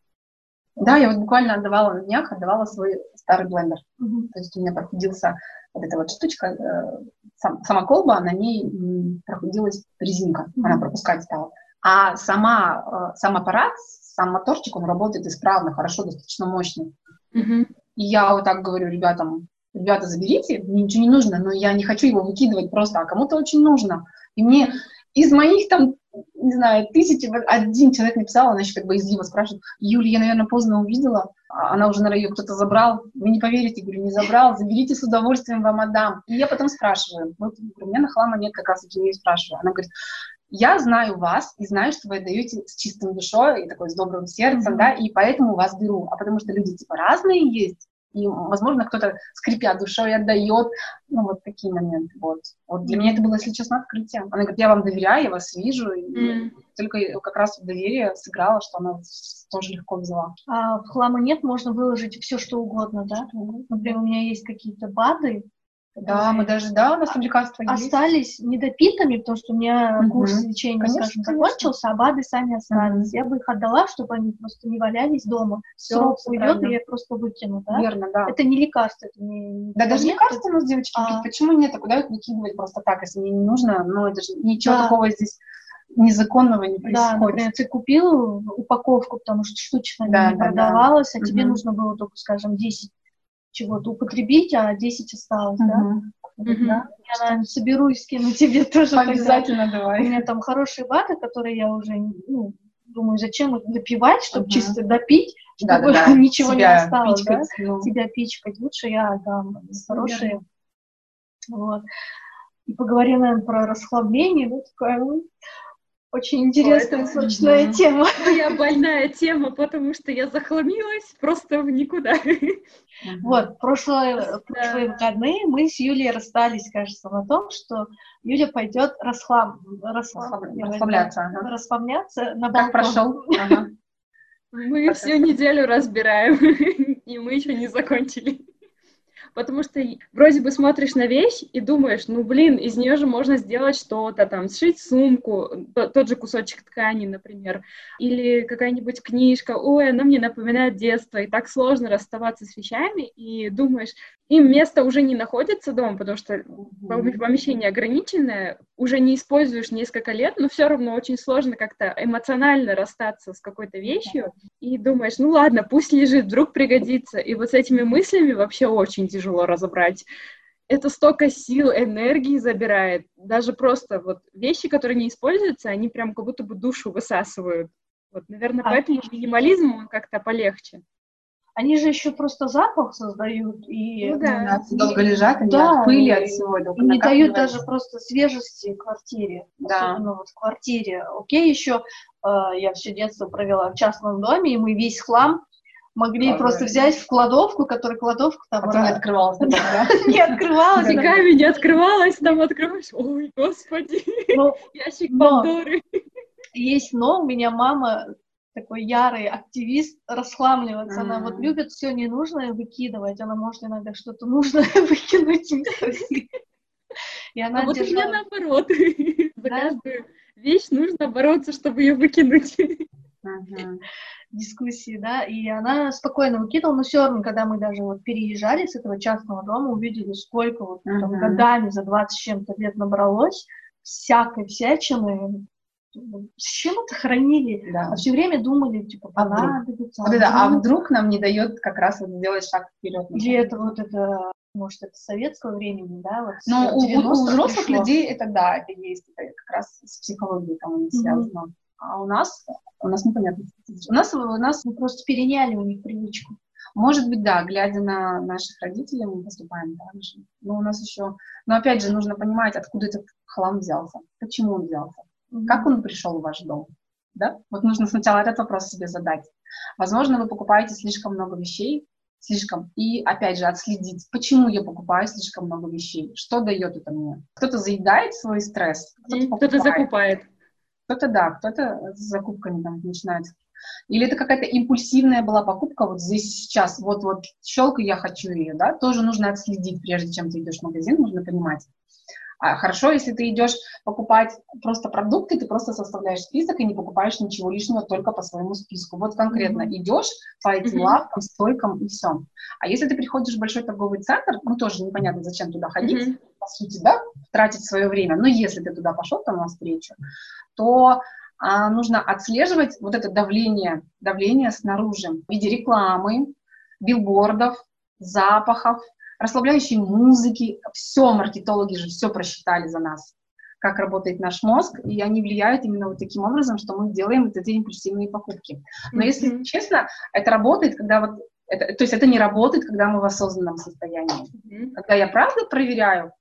Speaker 3: Да, я вот буквально отдавала на днях, отдавала свой старый блендер. Mm-hmm. То есть у меня проходился вот эта вот штучка, э, сам, сама колба, на ней проходилась резинка, mm-hmm. она пропускать стала. А сама, э, сам аппарат, сам моторчик, он работает исправно, хорошо, достаточно мощный. Mm-hmm. И я вот так говорю ребятам, ребята, заберите, мне ничего не нужно, но я не хочу его выкидывать просто, а кому-то очень нужно. И мне из моих там, не знаю, тысячи, один человек написал, она еще как бы изливо спрашивает, Юля, я, наверное, поздно увидела, а она уже, наверное, ее кто-то забрал, вы не поверите, говорю, не забрал, заберите с удовольствием, вам отдам. И я потом спрашиваю, вот у меня на хлама нет, как раз таки я спрашиваю, она говорит, я знаю вас и знаю, что вы отдаете с чистым душой и такой с добрым сердцем, mm-hmm. да, и поэтому вас беру. А потому что люди типа разные есть, и, возможно, кто-то, скрипя душой, отдает, ну, вот такие моменты, вот. Вот для меня это было, если честно, открытие. Она говорит, я вам доверяю, я вас вижу, и mm. только как раз доверие сыграло, что она тоже легко взяла.
Speaker 2: А в хлама нет, можно выложить все, что угодно, да? Например, у меня есть какие-то БАДы,
Speaker 3: да, мы даже, да, у нас там лекарства
Speaker 2: остались есть. недопитыми, потому что у меня угу. курс лечения, конечно, скажем, закончился, а БАДы сами остались. Угу. Я бы их отдала, чтобы они просто не валялись дома. Все, Срок уйдет, и я просто выкину, да?
Speaker 3: Верно, да.
Speaker 2: Это не лекарство, это не...
Speaker 3: Да, даже лекарства у нас, девочки, а... почему нет? А куда их выкидывать просто так, если мне не нужно? Ну, это же ничего да. такого здесь незаконного не происходит. Да,
Speaker 2: например, ты купил упаковку, потому что штучно да, не да, продавалась, да. а тебе угу. нужно было только, скажем, 10 чего-то употребить, а 10 осталось, uh-huh. да? Uh-huh. да? Я, наверное, соберу и скину тебе тоже.
Speaker 3: Обязательно тогда. давай.
Speaker 2: У меня там хорошие ваты, которые я уже, ну, думаю, зачем их допивать, чтобы uh-huh. чисто допить, чтобы да, да, да. ничего Тебя не осталось, пичкать, да? Ну. Тебя пичкать. Лучше я там хорошие. Вот. И поговорим, наверное, про расслабление. Ну, такая, ну, очень интересная, Ой, сочная да. тема.
Speaker 1: Моя больная тема, потому что я захламилась просто в никуда.
Speaker 2: Вот, прошлые, прошлые выходные мы с Юлей расстались, кажется, на том, что Юля пойдет расхлам, расхлам,
Speaker 3: расслабляться.
Speaker 2: Ага. Расслабляться на
Speaker 3: Как прошел? Ага.
Speaker 1: Мы всю неделю разбираем, и мы еще не закончили. Потому что вроде бы смотришь на вещь и думаешь, ну, блин, из нее же можно сделать что-то, там, сшить сумку, тот же кусочек ткани, например, или какая-нибудь книжка, ой, она мне напоминает детство, и так сложно расставаться с вещами, и думаешь, им место уже не находится дома, потому что помещение ограниченное, уже не используешь несколько лет, но все равно очень сложно как-то эмоционально расстаться с какой-то вещью, и думаешь, ну ладно, пусть лежит, вдруг пригодится. И вот с этими мыслями вообще очень тяжело разобрать. Это столько сил, энергии забирает. Даже просто вот вещи, которые не используются, они прям как будто бы душу высасывают. Вот, наверное, а поэтому минимализм, он как-то полегче.
Speaker 2: Они же еще просто запах создают и
Speaker 3: ну, да. Ну, долго лежат, они да, от пыли, от всего.
Speaker 2: И не дают даже просто свежести квартире. Да. Особенно вот в квартире. Окей, еще э, я все детство провела в частном доме, и мы весь хлам могли а, просто взять в кладовку, которая кладовка там...
Speaker 3: А не открывалась.
Speaker 2: Не открывалась.
Speaker 1: Веками не открывалась, там открываешь. Ой, господи, ну, ящик Пандоры.
Speaker 2: Есть но, у меня мама такой ярый активист расхламливаться. Она вот любит все ненужное выкидывать. Она может иногда что-то нужное выкинуть.
Speaker 1: И она а вот у меня наоборот. За каждую вещь нужно бороться, чтобы ее выкинуть.
Speaker 2: Дискуссии, да, и она спокойно выкидывала, но все равно, когда мы даже вот переезжали с этого частного дома, увидели, сколько вот там годами за 20 с чем-то лет набралось всякой всячины, с чем это хранили? Да. А все время думали, типа,
Speaker 3: а понадобится. А, вдруг? А, а вдруг нам не дает как раз вот сделать шаг вперед?
Speaker 2: Или это вот это, может, это советского времени, да? Вот
Speaker 3: Но у, у взрослых пришло. людей это да, это есть, это как раз с психологией там mm-hmm. А у нас, у нас непонятно.
Speaker 2: У нас, у нас мы просто переняли у них привычку.
Speaker 3: Может быть, да, глядя на наших родителей, мы поступаем так же. Но у нас еще... Но опять же, нужно понимать, откуда этот хлам взялся, почему он взялся. Как он пришел в ваш дом? Да? Вот нужно сначала этот вопрос себе задать. Возможно, вы покупаете слишком много вещей, слишком, и опять же отследить, почему я покупаю слишком много вещей, что дает это мне. Кто-то заедает свой стресс,
Speaker 1: кто-то, кто закупает.
Speaker 3: Кто-то, да, кто-то с закупками там начинает. Или это какая-то импульсивная была покупка вот здесь сейчас, вот-вот щелкаю, я хочу ее, да, тоже нужно отследить, прежде чем ты идешь в магазин, нужно понимать, хорошо, если ты идешь покупать просто продукты, ты просто составляешь список и не покупаешь ничего лишнего только по своему списку. Вот конкретно идешь по этим mm-hmm. лавкам, стойкам и все. А если ты приходишь в большой торговый центр, ну тоже непонятно, зачем туда ходить, mm-hmm. по сути, да, тратить свое время. Но если ты туда пошел там на встречу, то а, нужно отслеживать вот это давление, давление снаружи в виде рекламы, билбордов, запахов, расслабляющей музыки, все, маркетологи же все просчитали за нас, как работает наш мозг, и они влияют именно вот таким образом, что мы делаем вот эти импульсивные покупки. Но mm-hmm. если честно, это работает, когда вот это, то есть это не работает, когда мы в осознанном состоянии. Mm-hmm. Когда я правда проверяю,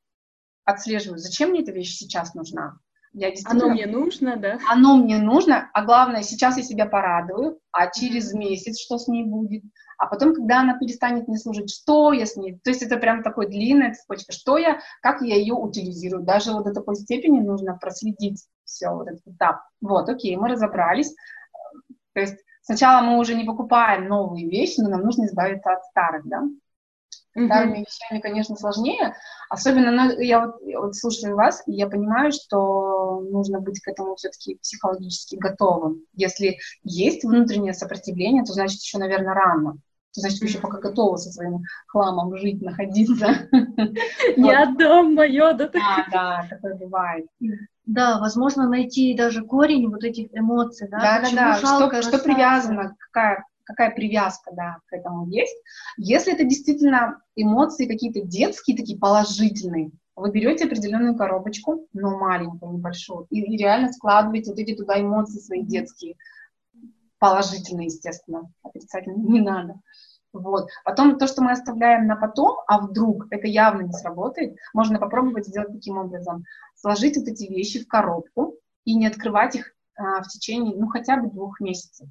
Speaker 3: отслеживаю, зачем мне эта вещь сейчас нужна.
Speaker 1: Я действительно... Оно мне нужно, да?
Speaker 3: Оно мне нужно, а главное, сейчас я себя порадую, а через месяц что с ней будет, а потом, когда она перестанет мне служить, что я с ней, то есть это прям такой длинная цепочка, что я, как я ее утилизирую, даже вот до такой степени нужно проследить все, вот этот этап. Вот, окей, мы разобрались, то есть сначала мы уже не покупаем новые вещи, но нам нужно избавиться от старых, да, Mm-hmm. Старыми вещами, конечно, сложнее. Особенно, ну, я вот, я вот слушаю вас, и я понимаю, что нужно быть к этому все-таки психологически готовым. Если есть внутреннее сопротивление, то значит еще, наверное, рано. То значит, вы еще пока готовы со своим хламом жить, находиться.
Speaker 1: Я дом мое, да?
Speaker 3: Да, да, такое бывает.
Speaker 2: Да, возможно, найти даже корень вот этих эмоций, да?
Speaker 3: Да, да, да, что привязано, какая какая привязка, да, к этому есть. Если это действительно эмоции какие-то детские, такие положительные, вы берете определенную коробочку, но маленькую, небольшую, и, и реально складываете вот эти туда эмоции свои детские, положительные, естественно, отрицательные не надо. Вот. Потом то, что мы оставляем на потом, а вдруг это явно не сработает, можно попробовать сделать таким образом. Сложить вот эти вещи в коробку и не открывать их а, в течение, ну, хотя бы двух месяцев.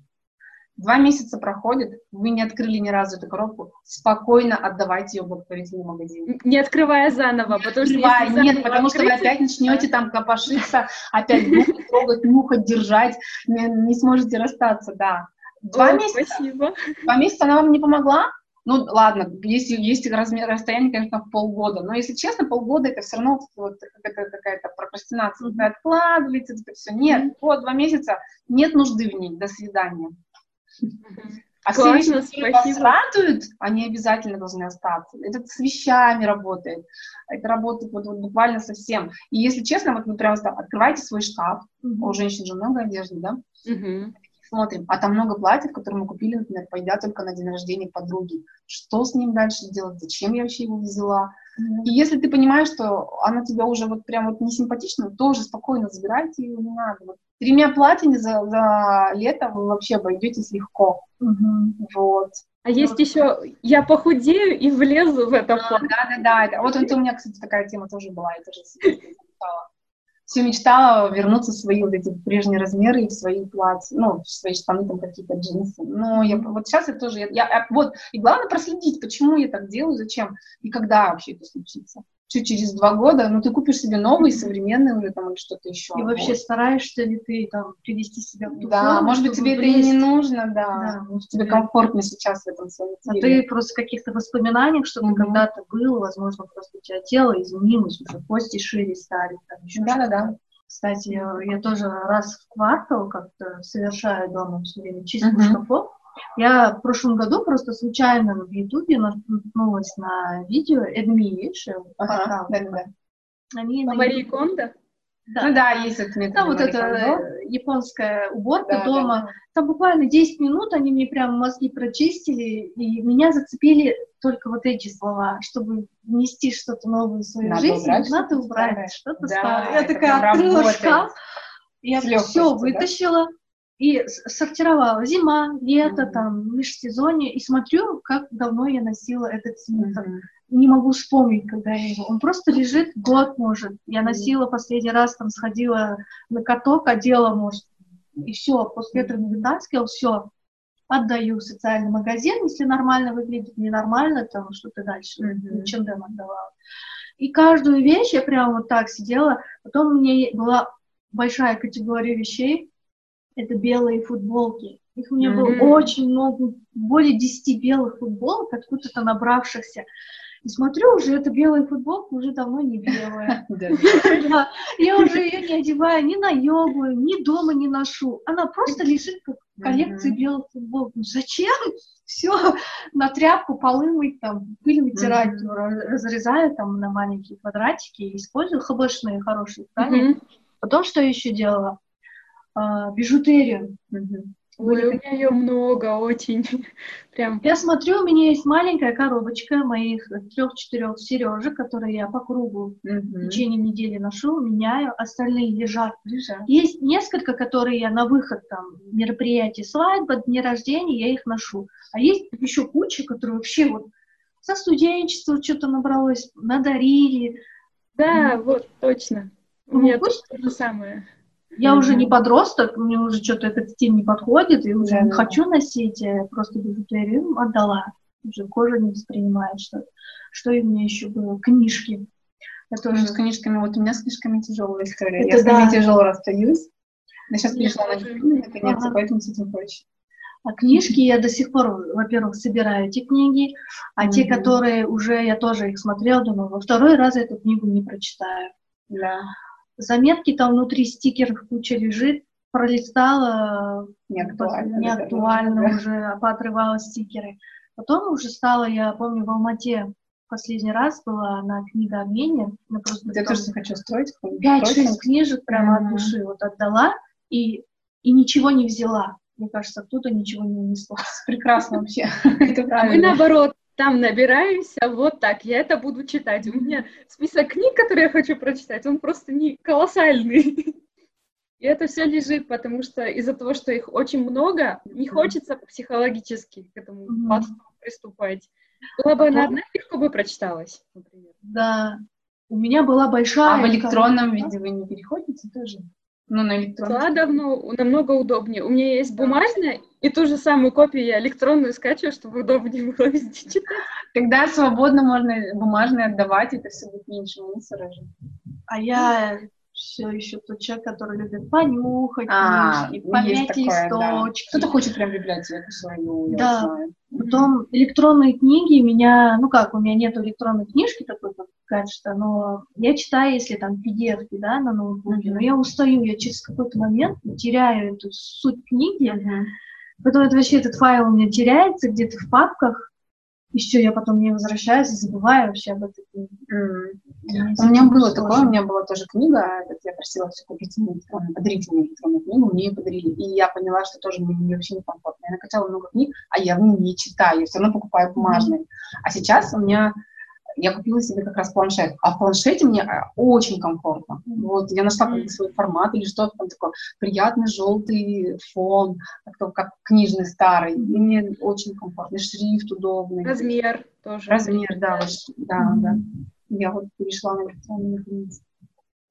Speaker 3: Два месяца проходит, вы не открыли ни разу эту коробку, спокойно отдавайте ее в благотворительный магазин.
Speaker 1: Не открывая заново, не потому
Speaker 3: открывая, что... Нет, потому открыть, что вы опять начнете там копошиться, опять будете трогать, нюхать, держать, не, не сможете расстаться, да.
Speaker 1: Два О, месяца. Спасибо.
Speaker 3: Два месяца она вам не помогла? Ну, ладно, если есть размер, расстояние, конечно, в полгода, но, если честно, полгода это все равно вот какая-то, какая-то прокрастинация, mm-hmm. откладывается, это все. Нет, вот два месяца, нет нужды в ней, до свидания. А Классно, все вещи, которые вас радуют, они обязательно должны остаться. Это с вещами работает. Это работает вот, вот буквально со всем. И если честно, вот вы прям открываете свой шкаф, mm-hmm. у женщин же много одежды, да? Mm-hmm смотрим, а там много платьев, которые мы купили, например, пойдя только на день рождения подруги. Что с ним дальше делать? Зачем я вообще его взяла? Mm-hmm. И если ты понимаешь, что она тебя уже вот прям вот не симпатична, тоже спокойно забирайте ее, не надо. Вот тремя платьями за, за лето вы вообще обойдетесь легко. Mm-hmm. Вот.
Speaker 1: А вот. есть еще, я похудею и влезу в это
Speaker 3: платье. Да, да, да. Вот это у меня, кстати, такая тема тоже была, я тоже читала все мечтала вернуться в свои вот эти прежние размеры и в свои платья, ну, в свои штаны, там, какие-то джинсы. Но я, вот сейчас я тоже, я, я, вот, и главное проследить, почему я так делаю, зачем, и когда вообще это случится чуть через два года, ну, ты купишь себе новый, современный или там или что-то еще.
Speaker 2: И вообще вот. стараешься ли ты там привести себя в
Speaker 3: ту Да, форму, может быть, тебе влезть. это и не нужно, да. да может, тебе да. комфортно сейчас в этом своем
Speaker 2: А ты просто в каких-то воспоминаниях, что mm-hmm. ты когда-то был, возможно, просто у тебя тело изменилось, уже кости шире стали.
Speaker 3: Да-да-да.
Speaker 2: Кстати, я тоже раз в квартал как-то совершаю дома все время чистку mm-hmm. шкафов. Я в прошлом году просто случайно в Ютубе наткнулась на видео Эдми, видишь?
Speaker 1: Ага, да, да. Они на Марии Кондо?
Speaker 3: Да. Ну да, есть этот метод.
Speaker 2: Там вот эта э, японская уборка да, дома. Да. Там буквально 10 минут они мне прям мозги прочистили, и меня зацепили только вот эти слова, чтобы внести что-то новое в свою надо жизнь, убрать, надо убрать что-то да, старое. Я такая открыла шкаф, я все вытащила, да? И сортировала зима, лето, mm-hmm. там, межсезонье, и смотрю, как давно я носила этот свитер. Mm-hmm. Не могу вспомнить, когда я его. Он просто лежит год, может. Я носила последний раз, там, сходила на каток, одела, может, и все. После этого вытаскивал, все. Отдаю в социальный магазин, если нормально выглядит, ненормально, там, что-то дальше. Mm-hmm. Чем дам отдавала. И каждую вещь я прям вот так сидела. Потом у меня была большая категория вещей, это белые футболки. Их у меня mm-hmm. было очень много, более 10 белых футболок, откуда-то набравшихся. И смотрю, уже эта белая футболка уже давно не белая. Я уже ее не одеваю ни на йогу, ни дома не ношу. Она просто лежит как в коллекции белых футболок. Ну зачем? Все, на тряпку полы мыть, там, пыль вытирать, разрезаю там на маленькие квадратики, использую хбшные хорошие ткани. Потом что еще делала? А, бижутерию.
Speaker 1: Ой, у меня ее много, очень. Прям.
Speaker 2: Я смотрю, у меня есть маленькая коробочка моих трех-четырех сережек, которые я по кругу mm-hmm. в течение недели ношу, меняю, остальные лежат. лежат. Есть несколько, которые я на выход там мероприятий, свадьба, дни рождения, я их ношу. А есть еще куча, которые вообще вот со студенчества что-то набралось, надарили.
Speaker 1: Да, mm-hmm. вот, точно. У ну, меня пусть... то же самое.
Speaker 2: Я mm-hmm. уже не подросток, мне уже что-то этот стиль не подходит, и уже mm-hmm. не хочу носить, я просто бижутерию отдала. Уже кожа не воспринимает что Что и у меня еще было? Книжки.
Speaker 3: Я тоже с книжками, вот у меня с книжками тяжелая история. Это я да. с ними тяжело расстаюсь. Я сейчас перешла на наконец, ага. поэтому с этим проще.
Speaker 2: А книжки я до сих пор, во-первых, собираю эти книги, а mm-hmm. те, которые уже я тоже их смотрела, думаю, во второй раз я эту книгу не прочитаю.
Speaker 3: Да
Speaker 2: заметки, там внутри стикеров куча лежит, пролистала,
Speaker 3: не актуально,
Speaker 2: не актуально да. уже, поотрывала стикеры. Потом уже стала, я помню, в Алмате последний раз была на книгообмене.
Speaker 3: Я тоже хочу строить.
Speaker 2: Пять-шесть книжек прямо mm-hmm. от души вот отдала и, и ничего не взяла. Мне кажется, оттуда ничего не унесла.
Speaker 3: Прекрасно вообще.
Speaker 1: А мы наоборот, там набираемся, вот так, я это буду читать. У меня список книг, которые я хочу прочитать, он просто не колоссальный. И это все лежит, потому что из-за того, что их очень много, не хочется психологически к этому mm-hmm. приступать. Была бы она одна, легко бы прочиталась, например.
Speaker 2: Да. У меня была большая...
Speaker 3: А в электронном виде вы не переходите тоже?
Speaker 1: Ну, на электронном. Да, давно, намного удобнее. У меня есть бумажная, и ту же самую копию я электронную скачиваю, чтобы удобнее было везде читать.
Speaker 3: Тогда свободно можно бумажные отдавать, это все будет меньше мусора же.
Speaker 2: А я все еще тот человек, который любит понюхать а, книжки, помять листочки.
Speaker 3: Да. Кто-то хочет прям библиотеку свою,
Speaker 2: да. Потом электронные книги меня, ну как, у меня нет электронной книжки такой, как гаджета, но я читаю, если там PDF, да, на ноутбуке, mm-hmm. но я устаю, я через какой-то момент теряю эту суть книги, mm-hmm. потом это вообще этот файл у меня теряется где-то в папках, и все, я потом не возвращаюсь и забываю вообще об этой книге.
Speaker 3: Mm. У меня было сложно. такое, у меня была тоже книга, я просила все купить мне электронную, подарить мне электронную книгу, мне ее подарили. И я поняла, что тоже мне, мне вообще некомфортно. Я накачала много книг, а я в них не читаю, я все равно покупаю бумажные. Mm. А сейчас у меня я купила себе как раз планшет. А в планшете мне э, очень комфортно. Вот я нашла какой-то свой формат или что-то там такое. Приятный желтый фон, как, книжный старый. И мне очень комфортно. Шрифт удобный.
Speaker 1: Размер тоже.
Speaker 3: Размер, да. Да, да. Я вот перешла на электронную книгу.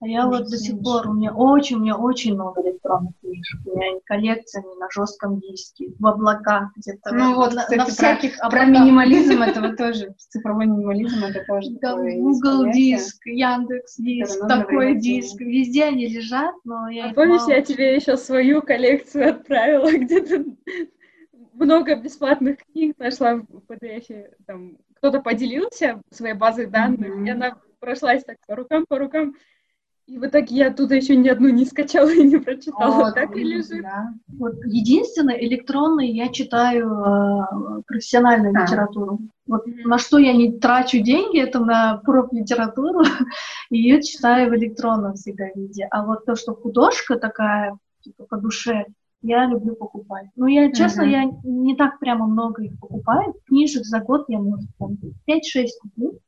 Speaker 2: А я вот до сих пор, у меня очень, у меня очень много электронных книжек. У меня коллекциями на жестком диске, в облаках где-то.
Speaker 3: Ну вот, на, кстати, на всяких про, про минимализм этого тоже, цифровой минимализм это тоже
Speaker 2: Google диск, Яндекс диск, такой диск. Везде они лежат, но я
Speaker 1: А помнишь, я тебе еще свою коллекцию отправила, где-то много бесплатных книг нашла в PDF. Там кто-то поделился своей базой данных, mm-hmm. и она прошлась так по рукам, по рукам. И в итоге я оттуда еще ни одну не скачала и не прочитала, вот, так и лежит. Да.
Speaker 2: Вот единственное, электронный я читаю э, профессиональную а. литературу. Вот mm-hmm. на что я не трачу деньги, это на профлитературу, ее читаю в электронном всегда виде. А вот то, что художка такая, типа по душе, я люблю покупать. Ну, я, честно, uh-huh. я не так прямо много их покупаю. Книжек за год я, может, там, 5-6 куплю.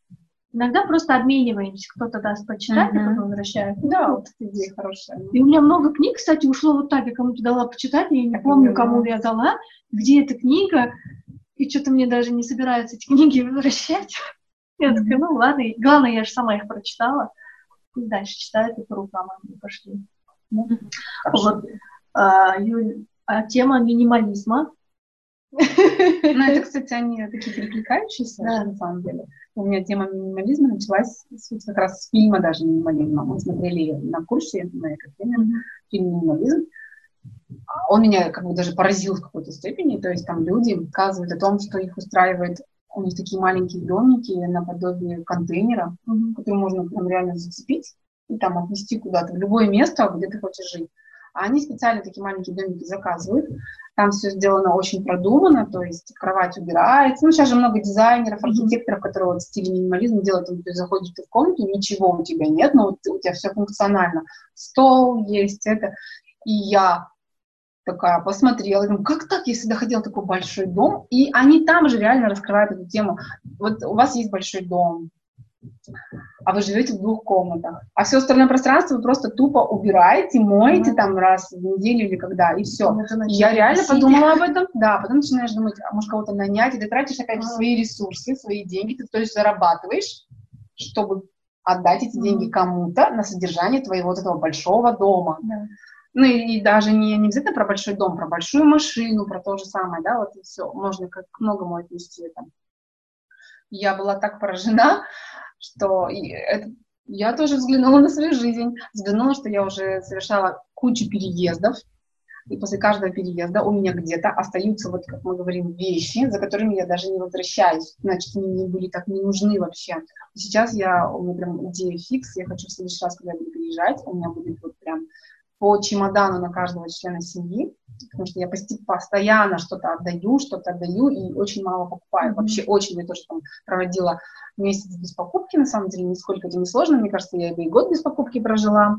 Speaker 2: Иногда просто обмениваемся, кто-то даст почитать, uh-huh. и потом возвращает.
Speaker 3: Да, вот эта идея хорошая.
Speaker 2: И у меня много книг, кстати, ушло вот так, я кому-то дала почитать, я не так помню, кому я дала, где эта книга, и что-то мне даже не собираются эти книги возвращать. Я такая, ну ладно, главное, я же сама их прочитала, и дальше читаю, и по рукам они пошли. Ну, вот. А, Юль, а тема минимализма,
Speaker 3: ну, это, кстати, они такие перекликающиеся, да. на самом деле. У меня тема минимализма началась как раз с фильма даже минимализма. Мы смотрели на курсе на Екатерине фильм «Минимализм». Он меня как бы даже поразил в какой-то степени. То есть там люди рассказывают о том, что их устраивает у них такие маленькие домики наподобие контейнера, mm-hmm. которые можно прям реально зацепить и там отнести куда-то, в любое место, где ты хочешь жить. А они специально такие маленькие домики заказывают. Там все сделано очень продуманно, то есть кровать убирается. Ну, сейчас же много дизайнеров, архитекторов, которые вот в стиле минимализма делают. Ты заходишь в комнату, ничего у тебя нет, но у тебя все функционально. Стол есть, это. И я такая посмотрела, думаю, как так, я всегда хотела такой большой дом, и они там же реально раскрывают эту тему. Вот у вас есть большой дом, а вы живете в двух комнатах, а все остальное пространство вы просто тупо убираете, моете mm-hmm. там раз в неделю или когда, и все. И я реально подумала об этом, да, потом начинаешь думать, а может кого-то нанять, и ты тратишь опять mm-hmm. свои ресурсы, свои деньги, ты то есть зарабатываешь, чтобы отдать эти mm-hmm. деньги кому-то на содержание твоего вот этого большого дома. Yeah. Ну и, и даже не, не обязательно про большой дом, про большую машину, про то же самое, да, вот и все. Можно как к многому отнести это. Я была так поражена, что это, я тоже взглянула на свою жизнь, взглянула, что я уже совершала кучу переездов, и после каждого переезда у меня где-то остаются, вот как мы говорим, вещи, за которыми я даже не возвращаюсь, значит, они мне были так не нужны вообще. Сейчас я, у меня прям идея фикс, я хочу в следующий раз, когда я буду переезжать, у меня будет вот прям по чемодану на каждого члена семьи, потому что я постоянно что-то отдаю, что-то отдаю и очень мало покупаю. Вообще очень, я тоже там проводила месяц без покупки, на самом деле, нисколько это не сложно, мне кажется, я и год без покупки прожила.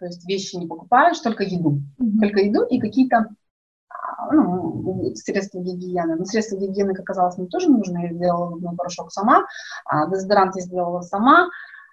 Speaker 3: То есть вещи не покупаешь, только еду. Mm-hmm. Только еду и какие-то а, ну, средства гигиены. Но средства гигиены, как оказалось, мне тоже нужно. Я сделала зубной порошок сама, а дезодорант я сделала сама.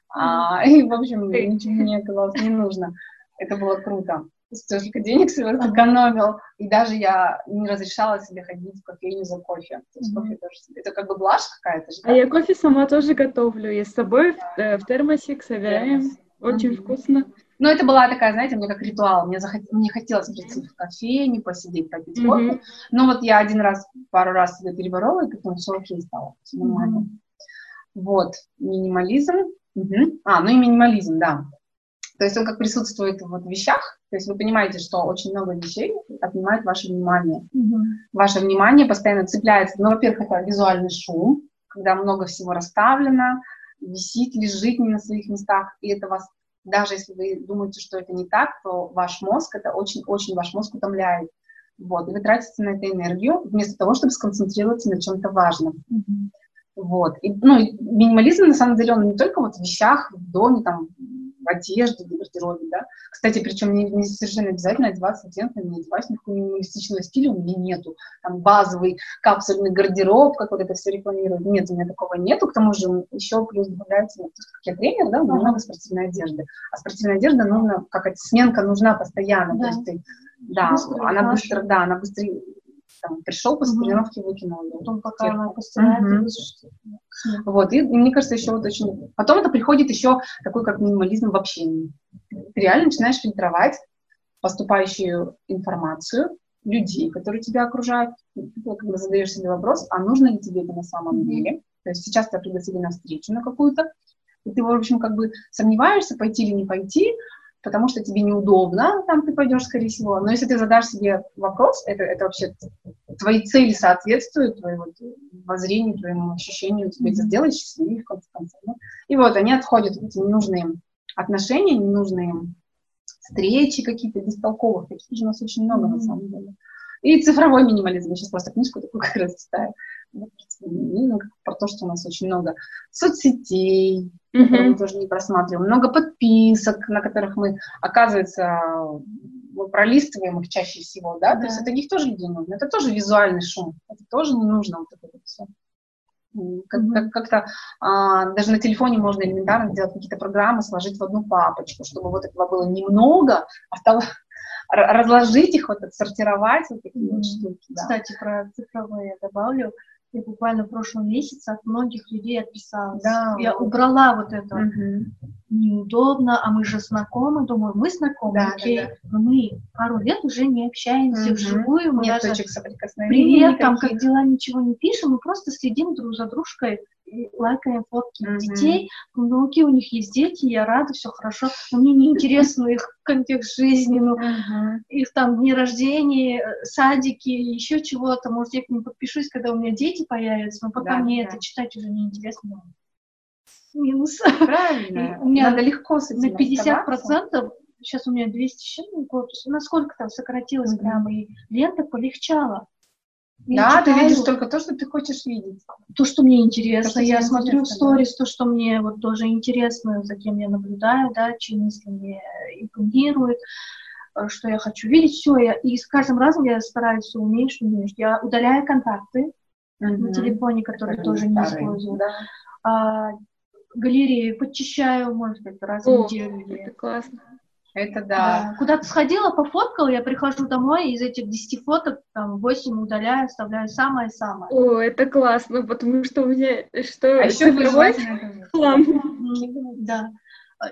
Speaker 3: А, и, в общем, ничего мне оказалось не нужно. Это было круто. Столько денег себе экономил. И даже я не разрешала себе ходить в кофейню за кофе. То есть кофе тоже Это как бы блажь какая-то же.
Speaker 1: А я кофе сама тоже готовлю. Я с собой в, э, в термосик собираем. Термос. Очень mm-hmm. вкусно.
Speaker 3: Ну, это была такая, знаете, мне как ритуал. Мне, захот... мне хотелось прийти в кофейню, посидеть, попить mm-hmm. кофе. Но вот я один раз, пару раз себя переборола, и потом все окей стало. Все нормально. Mm-hmm. Вот. Минимализм. Угу. А, ну и минимализм, да. То есть он как присутствует вот в вещах, То есть вы понимаете, что очень много вещей отнимает ваше внимание. Угу. Ваше внимание постоянно цепляется. Ну, во-первых, это визуальный шум, когда много всего расставлено, висит, лежит не на своих местах, и это вас, даже если вы думаете, что это не так, то ваш мозг, это очень-очень ваш мозг утомляет. Вот, и вы тратите на это энергию, вместо того, чтобы сконцентрироваться на чем-то важном. Mm-hmm. Вот. И, ну, минимализм, на самом деле, он не только вот в вещах, в доме, там, в одежде, в гардеробе, да. Кстати, причем не, не совершенно обязательно одеваться одетно, не одеваться никакого минималистичного стиля у меня нету. Там базовый капсульный гардероб, как вот это все рекламируют. Нет, у меня такого нету. К тому же еще плюс добавляется, ну, как я тренер, да, у меня много спортивной одежды. А спортивная одежда нужна, как эта сменка нужна постоянно. Да. То есть ты, да, быстро она быстро, да, она быстрее там, пришел после тренировки, выкинул ее. Потом пока она постирает, угу. Вот, и мне кажется, еще вот очень... Потом это приходит еще такой, как минимализм в общении. Ты реально начинаешь фильтровать поступающую информацию, людей, которые тебя окружают, когда задаешь себе вопрос, а нужно ли тебе это на самом деле. То есть сейчас тебя пригласили на встречу на какую-то, и ты, в общем, как бы сомневаешься, пойти или не пойти, потому что тебе неудобно, там ты пойдешь, скорее всего. Но если ты задашь себе вопрос, это, это вообще твои цели соответствуют твоему воззрению, твоему ощущению, тебе это сделает счастливее, в конце концов. Да? И вот они отходят в эти ненужные отношения, ненужные встречи какие-то бестолковых, таких же у нас очень много на самом деле. И цифровой минимализм. Я сейчас просто книжку такую как раз читаю. Ну, про то, что у нас очень много соцсетей, mm-hmm. которые мы тоже не просматриваем, много подписок, на которых мы, оказывается, мы пролистываем их чаще всего, да, да. то есть это них тоже людей нужно, это тоже визуальный шум, это тоже не нужно вот это вот все. Как, как, как-то а, даже на телефоне можно элементарно сделать какие-то программы, сложить в одну папочку, чтобы вот этого было немного, а стало разложить их, вот отсортировать вот такие mm-hmm. вот штуки.
Speaker 2: Да. Кстати, про цифровые я добавлю. Я буквально в прошлом месяце от многих людей отписалась. Да, я убрала вот это. Угу. Неудобно, а мы же знакомы. Думаю, мы знакомы, да, окей. Да, да. Мы пару лет уже не общаемся угу. вживую. Мы
Speaker 3: Нет даже точек соприкосновения. Привет,
Speaker 2: там как дела, ничего не пишем. Мы просто следим друг за дружкой лайкаем фотки mm-hmm. детей, внуки, у них есть дети, я рада, все хорошо, но мне не интересно их контекст жизни, ну, их там дни рождения, садики, еще чего-то, может, я к ним подпишусь, когда у меня дети появятся, но пока да, мне да. это читать уже не интересно. Минус.
Speaker 3: Правильно. у меня Надо легко с
Speaker 2: этим На 50 процентов сейчас у меня 200 с чем-то, насколько там сократилось mm-hmm. прямо, и лента полегчала.
Speaker 3: Я да, читаю, ты видишь только то, что ты хочешь видеть.
Speaker 2: То, что мне интересно. То, я смотрю в сторис, то, что мне вот тоже интересно, за кем я наблюдаю, да, чьи мысли мне импонируют, э, что я хочу видеть, все. Я, и с каждым разом я стараюсь все уменьшить, уменьшить. Я удаляю контакты mm-hmm. на телефоне, которые тоже не использую. Да. А, галереи подчищаю, может быть, раз в неделю.
Speaker 1: Это классно.
Speaker 3: Это да.
Speaker 2: да. Куда-то сходила, пофоткала, я прихожу домой, и из этих 10 фоток там 8 удаляю, оставляю самое-самое.
Speaker 1: О, это классно, потому что у меня что,
Speaker 3: а еще
Speaker 1: хлам.
Speaker 2: Да.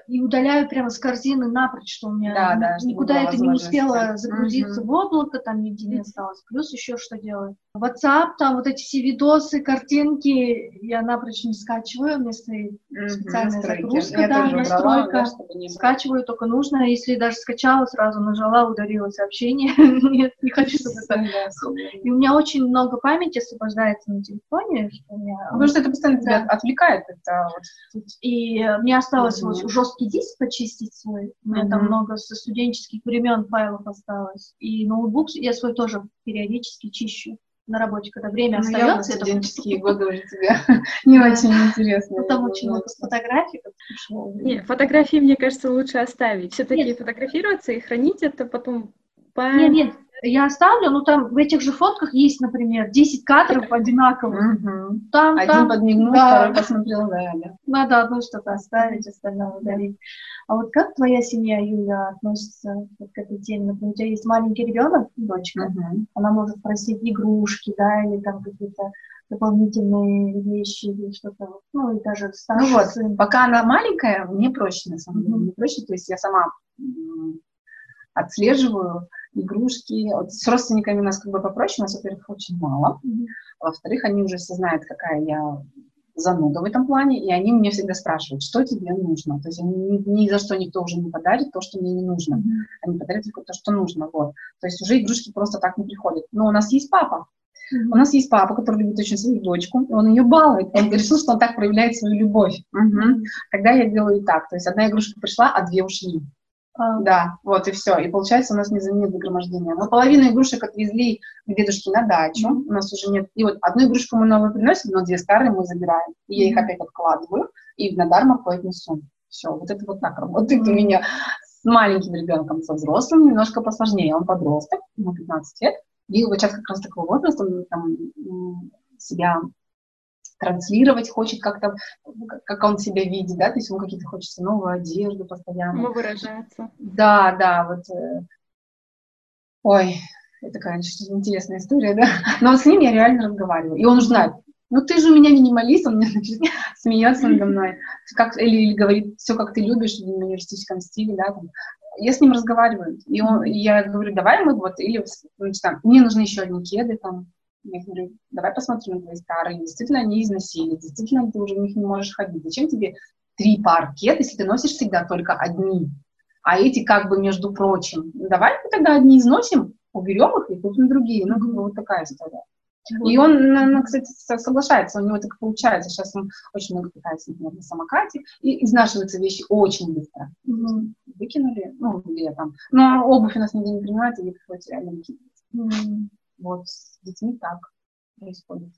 Speaker 2: И удаляю прямо с корзины напрочь, что у меня да, да, никуда это не успело загрузиться угу. в облако, там нигде не осталось. Плюс еще что делаю? WhatsApp, там вот эти все видосы, картинки, я напрочь не скачиваю, у меня стоит угу, специальная настройки. загрузка, я да, настройка. Брала, да, скачиваю только нужно, если даже скачала, сразу нажала, удалила сообщение. Нет, не хочу, чтобы это... И у меня очень много памяти освобождается на телефоне. Что у меня...
Speaker 3: Потому что это постоянно тебя отвлекает. Это
Speaker 2: И мне осталось вот жесткий диск почистить свой. У меня mm-hmm. там много со студенческих времен файлов осталось. И ноутбук я свой тоже периодически чищу на работе, когда время ну, остается.
Speaker 3: Это студенческие годы уже тебе не очень интересно.
Speaker 2: Ну, там очень много фотографий.
Speaker 1: Нет, фотографии, мне кажется, лучше оставить. Все-таки фотографироваться и хранить это потом
Speaker 2: нет, нет, я оставлю, ну там в этих же фотках есть, например, 10 кадров одинаковых.
Speaker 3: Угу. Там, Один там, подмигнул, да. второй посмотрел, да, да.
Speaker 2: Надо одно что-то оставить, остальное удалить. А вот как твоя семья, Юля, относится вот к этой теме? Например, у тебя есть маленький ребенок, дочка, угу. она может просить игрушки, да, или там какие-то дополнительные вещи или что-то, ну и даже старший
Speaker 3: Ну вот, сын. пока она маленькая, мне проще, на самом деле, мне проще, то есть я сама отслеживаю, игрушки. Вот с родственниками у нас как бы попроще, у нас, во-первых, очень мало. Mm-hmm. Во-вторых, они уже все знают, какая я зануда в этом плане, и они мне всегда спрашивают, что тебе нужно. То есть они ни, ни за что никто уже не подарит то, что мне не нужно. Mm-hmm. Они подарят только то, что нужно. Вот. То есть уже игрушки просто так не приходят. Но у нас есть папа. Mm-hmm. У нас есть папа, который любит очень свою дочку, и он ее балует. Он решил, что он так проявляет свою любовь. Mm-hmm. Тогда я делаю так. То есть одна игрушка пришла, а две ушли. А. Да, вот и все. И получается у нас не нет загромождения. Мы половину игрушек отвезли к дедушке на дачу. Mm-hmm. У нас уже нет. И вот одну игрушку мы новую приносим, но две старые мы забираем. И я их опять откладываю и на дармовку отнесу. Все, вот это вот так работает mm-hmm. у меня с маленьким ребенком, со взрослым немножко посложнее. Он подросток, ему 15 лет. И вот сейчас как раз такого возраста он там себя транслировать хочет как-то, как он себя видит, да, то есть ему какие-то хочется новую одежду постоянно.
Speaker 1: Ему выражается.
Speaker 3: Да, да, вот. Э, ой, это, конечно, интересная история, да. Но с ним я реально разговариваю, и он знает, ну ты же у меня минималист, он мне значит, смеется надо мной, как, или, или говорит, все как ты любишь в университетском стиле, да, там. я с ним разговариваю, и, он, и я говорю, давай мы вот, или, значит, там, мне нужны еще одни кеды, там, я говорю, давай посмотрим на твои старые. Действительно, они износили. Действительно, ты уже в них не можешь ходить. Зачем тебе три пар кет, если ты носишь всегда только одни? А эти как бы между прочим. Давай мы тогда одни износим, уберем их и купим другие. Ну, как бы вот такая история. И он, кстати, соглашается, у него так получается. Сейчас он очень много катается, например, на самокате, и изнашиваются вещи очень быстро. Mm-hmm. Выкинули, ну, где там. Но обувь у нас нигде не принимается, и приходится реально выкидывать. Mm-hmm. Вот с детьми так происходит.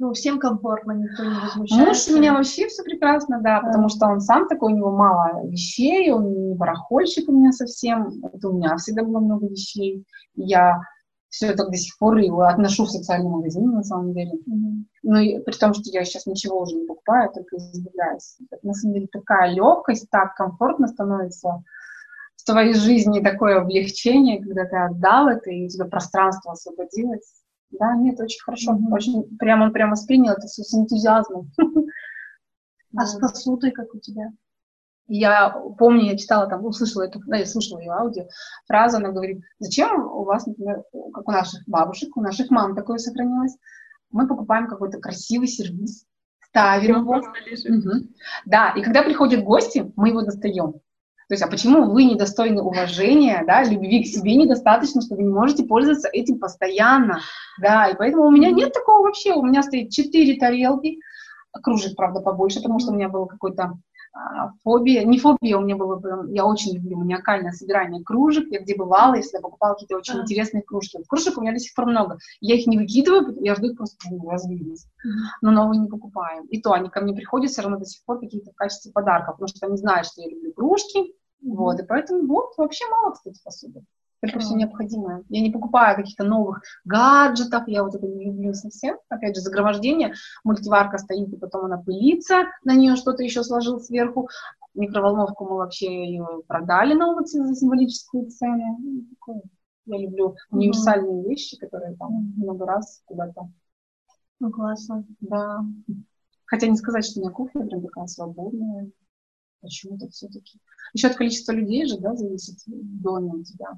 Speaker 2: Ну, всем комфортно, никто не возмущается.
Speaker 3: Муж у меня вообще все прекрасно, да, потому что он сам такой, у него мало вещей, он не барахольщик у меня совсем, это у меня всегда было много вещей. Я все это до сих пор его отношу в социальный магазин, на самом деле. Mm-hmm. Ну, и при том, что я сейчас ничего уже не покупаю, только избавляюсь. На самом деле такая легкость, так комфортно становится твоей жизни такое облегчение, когда ты отдал это, и у тебя пространство освободилось. Да, нет, очень хорошо. Mm-hmm. Очень, прямо он прямо воспринял это все с энтузиазмом.
Speaker 2: А с посудой как у тебя?
Speaker 3: Я помню, я читала там, услышала эту, да, я слушала ее аудио, фразу, она говорит, зачем у вас, например, как у наших бабушек, у наших мам такое сохранилось, мы покупаем какой-то красивый сервис, ставим его. Угу. Да, и когда приходят гости, мы его достаем. То есть, а почему вы недостойны уважения, да, любви к себе недостаточно, что вы не можете пользоваться этим постоянно, да, и поэтому у меня нет такого вообще, у меня стоит четыре тарелки, кружек, правда, побольше, потому что у меня был какой-то фобия, не фобия, у меня было, я очень люблю маниакальное собирание кружек, я где бывала, если я покупала какие-то очень uh-huh. интересные кружки. Кружек у меня до сих пор много. Я их не выкидываю, я жду их просто развились. Но новые не покупаю. И то они ко мне приходят все равно до сих пор какие-то в качестве подарков, потому что они знают, что я люблю кружки, вот, и поэтому вот вообще мало, кстати, посуды. Только все необходимое. Я не покупаю каких-то новых гаджетов, я вот это не люблю совсем. Опять же, загромождение, мультиварка стоит, и потом она пылится, на нее что-то еще сложил сверху. Микроволновку мы вообще ее продали на улице за символическую цену. Я люблю универсальные mm-hmm. вещи, которые там много раз куда-то.
Speaker 2: Ну, классно.
Speaker 3: Да. Хотя не сказать, что у меня кухня прям такая свободная. Почему-то все-таки. Еще от количества людей же, да, зависит в доме у тебя.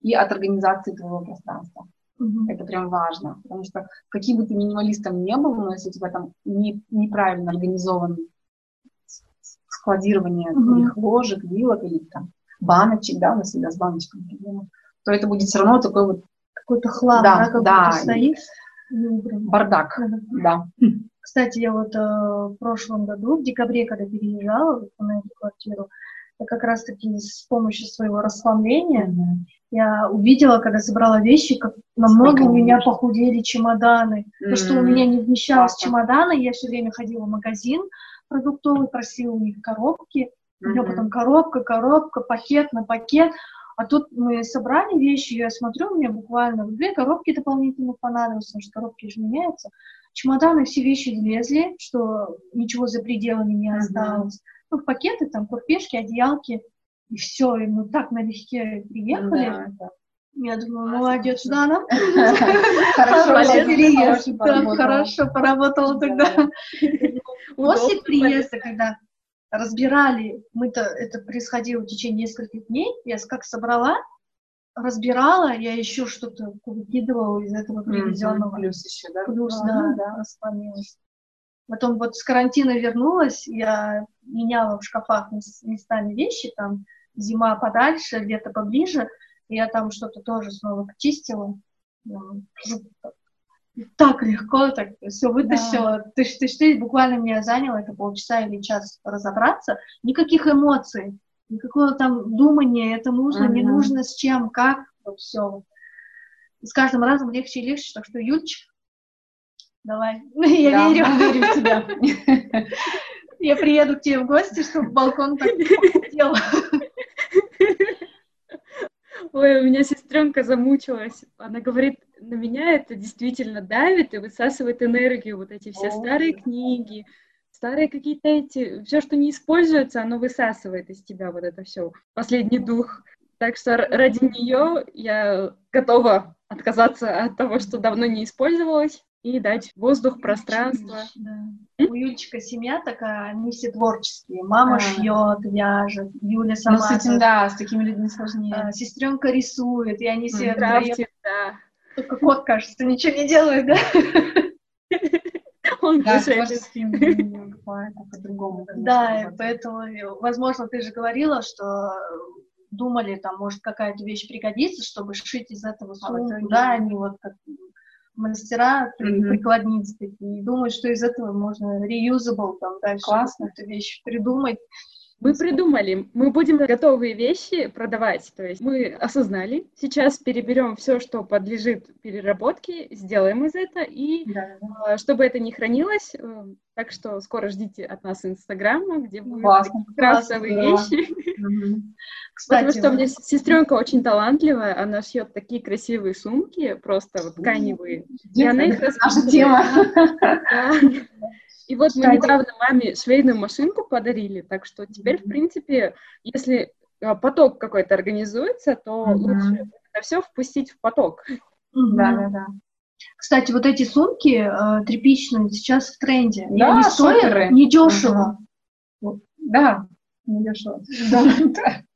Speaker 3: И от организации твоего пространства. Угу. Это прям важно. Потому что каким бы ты минималистом не был, но если у тебя там не, неправильно организован складирование угу. твоих ложек, вилок или там баночек, да, у нас всегда с баночками проблема, то это будет все равно такой вот
Speaker 2: какой-то хлам,
Speaker 3: да,
Speaker 2: да,
Speaker 3: да, стоит. Бардак, да.
Speaker 2: Кстати, я вот э, в прошлом году, в декабре, когда переезжала на эту квартиру, я как раз-таки с помощью своего расслабления mm-hmm. Я увидела, когда собрала вещи, как намного у меня похудели чемоданы. Mm-hmm. Потому что у меня не вмещалось Классно. чемоданы, я все время ходила в магазин продуктовый, просила у них коробки. Mm-hmm. У меня потом коробка, коробка, пакет на пакет. А тут мы собрали вещи, я смотрю, у меня буквально две коробки дополнительно понадобилось, потому что коробки же меняются чемоданы все вещи влезли, что ничего за пределами не осталось. Uh-huh. Ну, в пакеты, там, курпешки, одеялки, и все, и мы так налегке приехали. Да, Я думаю, молодец, да, нам. Хорошо, поработала тогда. После приезда, когда разбирали, мы-то это происходило в течение нескольких дней, я как собрала, разбирала, я еще что-то выкидывала из этого привезенного.
Speaker 3: Плюс еще, да?
Speaker 2: Плюс, да, да, да распланилась. Потом вот с карантина вернулась, я меняла в шкафах местами вещи, там зима подальше, лето поближе, и я там что-то тоже снова чистила. Так легко, так все вытащила. Да. Тыш, тыш, тыш, буквально мне заняло это полчаса или час разобраться. Никаких эмоций, никакого там думания, это нужно, uh-huh. не нужно, с чем, как, вот все. с каждым разом легче и легче, так что, Юльчик, давай, я да, верю. верю в тебя. Я приеду к тебе в гости, чтобы балкон так делал.
Speaker 1: Ой, у меня сестренка замучилась. Она говорит, на меня это действительно давит и высасывает энергию. Вот эти все старые книги, старые какие-то эти, все, что не используется, оно высасывает из тебя вот это все, последний дух. Так что ради нее я готова отказаться от того, что давно не использовалось, и дать воздух, пространство.
Speaker 2: Да. У Юльчика семья такая, они все творческие. Мама а. шьет, вяжет, Юля сама.
Speaker 3: Ну, с этим, да, с такими людьми сложнее. А,
Speaker 2: сестренка рисует, и они все
Speaker 1: Крафтит, да.
Speaker 2: Только кот, кажется, ничего не делает, да?
Speaker 1: Он да,
Speaker 2: по-другому. Да, поэтому, возможно, ты же говорила, что думали, там, может, какая-то вещь пригодится, чтобы шить из этого сумку, да, они вот как мастера mm-hmm. прикладницы такие, и думают, что из этого можно reusable там дальше Классно. эту вещь придумать.
Speaker 1: Мы придумали, мы будем готовые вещи продавать, то есть мы осознали, сейчас переберем все, что подлежит переработке, сделаем из этого, и да, да. чтобы это не хранилось, э, так что скоро ждите от нас Инстаграма, где будут Классно, классно, вещи. Кстати, Потому что у меня сестренка очень талантливая, она шьет такие красивые сумки, просто вот тканевые.
Speaker 3: И она их Наша тема.
Speaker 1: И вот мы недавно маме швейную машинку подарили, так что теперь, в принципе, если а, поток какой-то организуется, то лучше это все впустить в поток.
Speaker 2: Да, да, да. Кстати, вот эти сумки э, тряпичные сейчас в тренде. Да, они стоят недешево.
Speaker 3: Да, недешево.
Speaker 1: Да.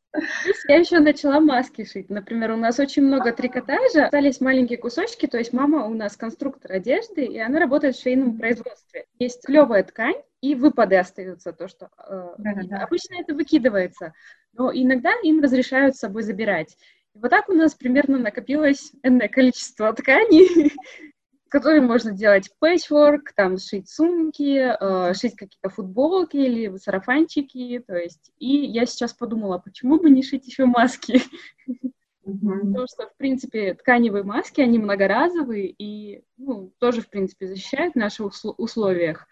Speaker 1: Я еще начала маски шить. Например, у нас очень много трикотажа, остались маленькие кусочки, то есть мама у нас конструктор одежды, и она работает в швейном производстве. Есть клевая ткань, и выпады остаются, то, что э, Да-да-да. обычно это выкидывается, но иногда им разрешают с собой забирать. И вот так у нас примерно накопилось энное количество тканей, которой можно делать пэтчворк, там шить сумки, э, шить какие-то футболки или сарафанчики, то есть. И я сейчас подумала, почему бы не шить еще маски? Потому что, в принципе, тканевые маски, они многоразовые и ну, тоже, в принципе, защищают в наших условиях.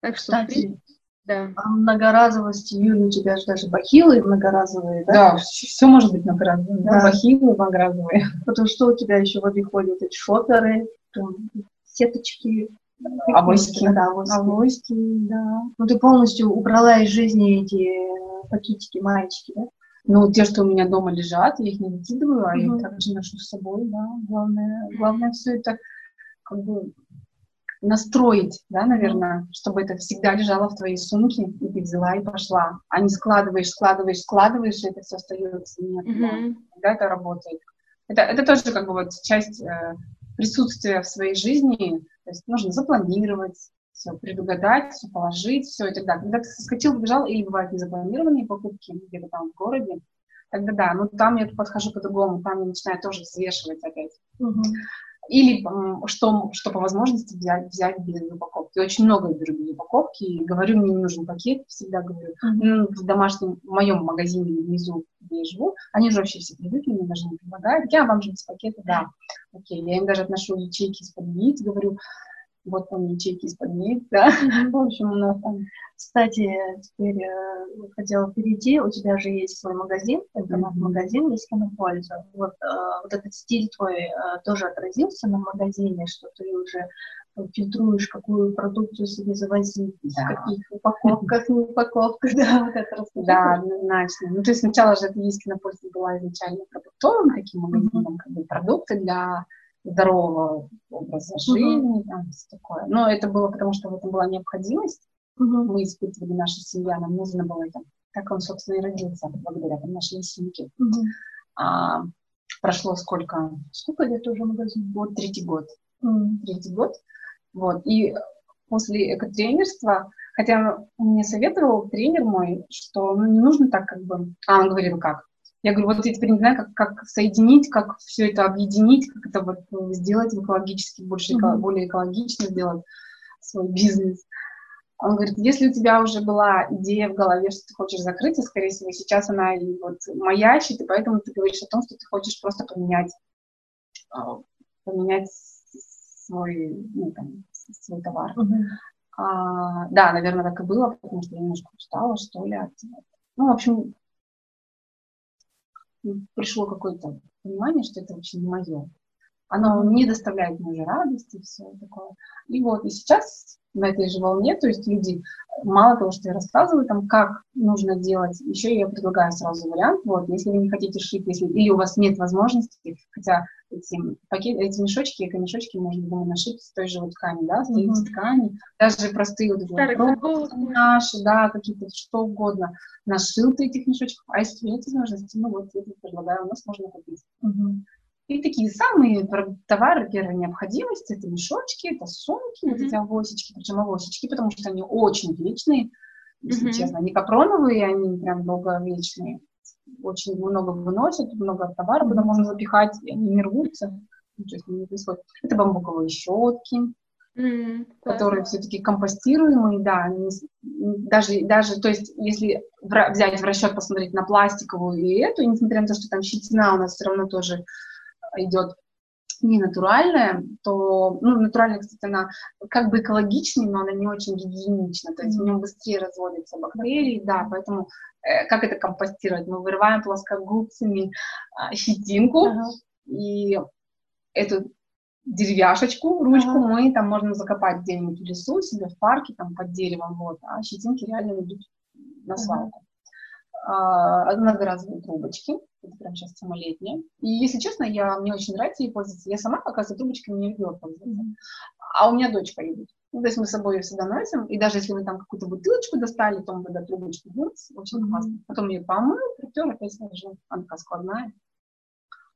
Speaker 2: Так что, Кстати, принципе, да. А многоразовости, Юля, у тебя же даже бахилы многоразовые, да?
Speaker 3: Да, все может быть многоразовые. Да. Бахилы многоразовые.
Speaker 2: Потому что у тебя еще в обиходе вот эти шоперы, сеточки,
Speaker 3: авоськи.
Speaker 2: Да, авоськи. авоськи, да. Ну, ты полностью убрала из жизни эти пакетики, маечки, да?
Speaker 3: Ну, те, что у меня дома лежат, я их не выкидываю, а угу. я также ношу с собой, да. Главное, главное все это как бы настроить, да, наверное, чтобы это всегда лежало в твоей сумке, и ты взяла и пошла. А не складываешь, складываешь, складываешь, и это все остается. Нет, mm-hmm. да, это работает. Это, это тоже как бы вот часть э, присутствия в своей жизни, то есть нужно запланировать, все предугадать, все положить, все и так далее. Когда ты соскочил, побежал, или бывают незапланированные покупки где-то там в городе, тогда да, но там я подхожу по-другому, там я начинаю тоже взвешивать опять. Угу. Или что, что по возможности взять, взять без упаковки. Очень много беру без упаковки, и говорю, мне не нужен пакет, всегда говорю. Mm-hmm. В домашнем, в моем магазине внизу, где я живу, они же вообще все привыкли, мне даже не предлагают. Я вам же без пакета, да. Окей, я им даже отношу ячейки из-под яиц, говорю, вот там ячейки из-под яиц, да. В общем, у нас там...
Speaker 2: Кстати, теперь э, хотела перейти, у тебя же есть свой магазин, интернет-магазин, есть кинопольза. Вот, э, вот этот стиль твой э, тоже отразился на магазине, что ты уже фильтруешь, какую продукцию себе завозить, да. в каких упаковках, не упаковках, да, вот это
Speaker 3: расскажи. Да, однозначно. Ну, то есть сначала же это есть кинопольза была изначально продуктовым таким магазином, mm-hmm. как бы продукты для здорового образа жизни, там, все такое. Но это было потому, что в этом была необходимость. Uh-huh. Мы испытывали наша семья, нам нужно было это. Как он, собственно, и родился, благодаря там, нашей семье. Uh-huh. А, прошло сколько?
Speaker 2: Сколько лет уже магазин?
Speaker 3: Год, третий год. Uh-huh. Третий год. Вот. И после экотренерства, хотя мне советовал тренер мой, что ну, не нужно так как бы... А, он говорил, как? Я говорю, вот я теперь не знаю, как, как соединить, как все это объединить, как это вот ну, сделать экологически, больше, mm-hmm. более экологично сделать свой бизнес. Он говорит, если у тебя уже была идея в голове, что ты хочешь закрыться, скорее всего, сейчас она и вот маячит, и поэтому ты говоришь о том, что ты хочешь просто поменять, а, поменять свой, ну, там, свой товар. Mm-hmm. А, да, наверное, так и было, потому что я немножко устала, что ли, от... Ну, в общем, пришло какое-то понимание, что это вообще не мое. Оно не доставляет мне радости, все такое. И вот, и сейчас на этой же волне, то есть люди, мало того, что я рассказываю, там, как нужно делать, еще я предлагаю сразу вариант, вот, если вы не хотите шить, если, или у вас нет возможности, хотя эти, пакет, эти мешочки, эко-мешочки можно было нашить с той же вот ткани, да, с mm-hmm. ткани, даже простые вот вот, наши, да, какие-то, что угодно, нашил ты этих мешочков, а если нет возможности, ну вот, я предлагаю, у нас можно купить. Mm-hmm. И такие самые товары первой необходимости, это мешочки, это сумки, mm-hmm. вот эти авосечки, причем авосечки, потому что они очень вечные, если mm-hmm. честно, они капроновые, они прям долговечные, очень много выносят, много товара, куда можно запихать, и они не рвутся, ничего не происходит. Это бамбуковые щетки, Mm, которые все-таки компостируемые, да, они, даже, даже, то есть, если взять в расчет, посмотреть на пластиковую и эту, несмотря на то, что там щетина у нас все равно тоже идет не натуральная, то, ну, натуральная, кстати, она как бы экологичнее, но она не очень гигиенична, то есть mm-hmm. в нем быстрее разводятся бактерии, да, поэтому э, как это компостировать? Мы вырываем плоскогубцами э, щетинку, uh-huh. и эту деревяшечку, ручку uh-huh. мы там можно закопать где-нибудь в лесу, себе в парке, там под деревом, вот, а щетинки реально идут на свалку. Uh-huh. Одноразовые трубочки, это прям сейчас самолетняя. И, если честно, я, мне очень нравится ей пользоваться. Я сама, оказывается, трубочками не любила пользоваться. А у меня дочка любит. Ну, то есть мы с собой ее всегда носим, и даже если мы там какую-то бутылочку достали, то мы тогда трубочку будет очень классно. Потом ее помыл, притер, опять сложил. Она такая складная.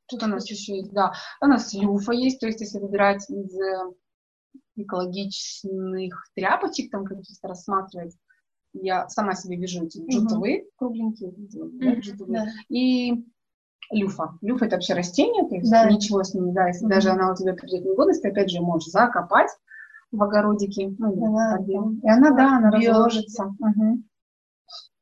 Speaker 3: Тут у нас еще есть, да, у нас люфа есть, то есть если выбирать из э, экологичных тряпочек, там каких-то рассматривать, я сама себе вяжу эти джутовые, mm-hmm. кругленькие, mm-hmm. да. и люфа. Люфа это вообще растение, то есть да. ничего с ним, да, если mm-hmm. даже она у тебя придет негодность, ты опять же можешь закопать в огородике, ну, она, и она, да, она разложится. Угу.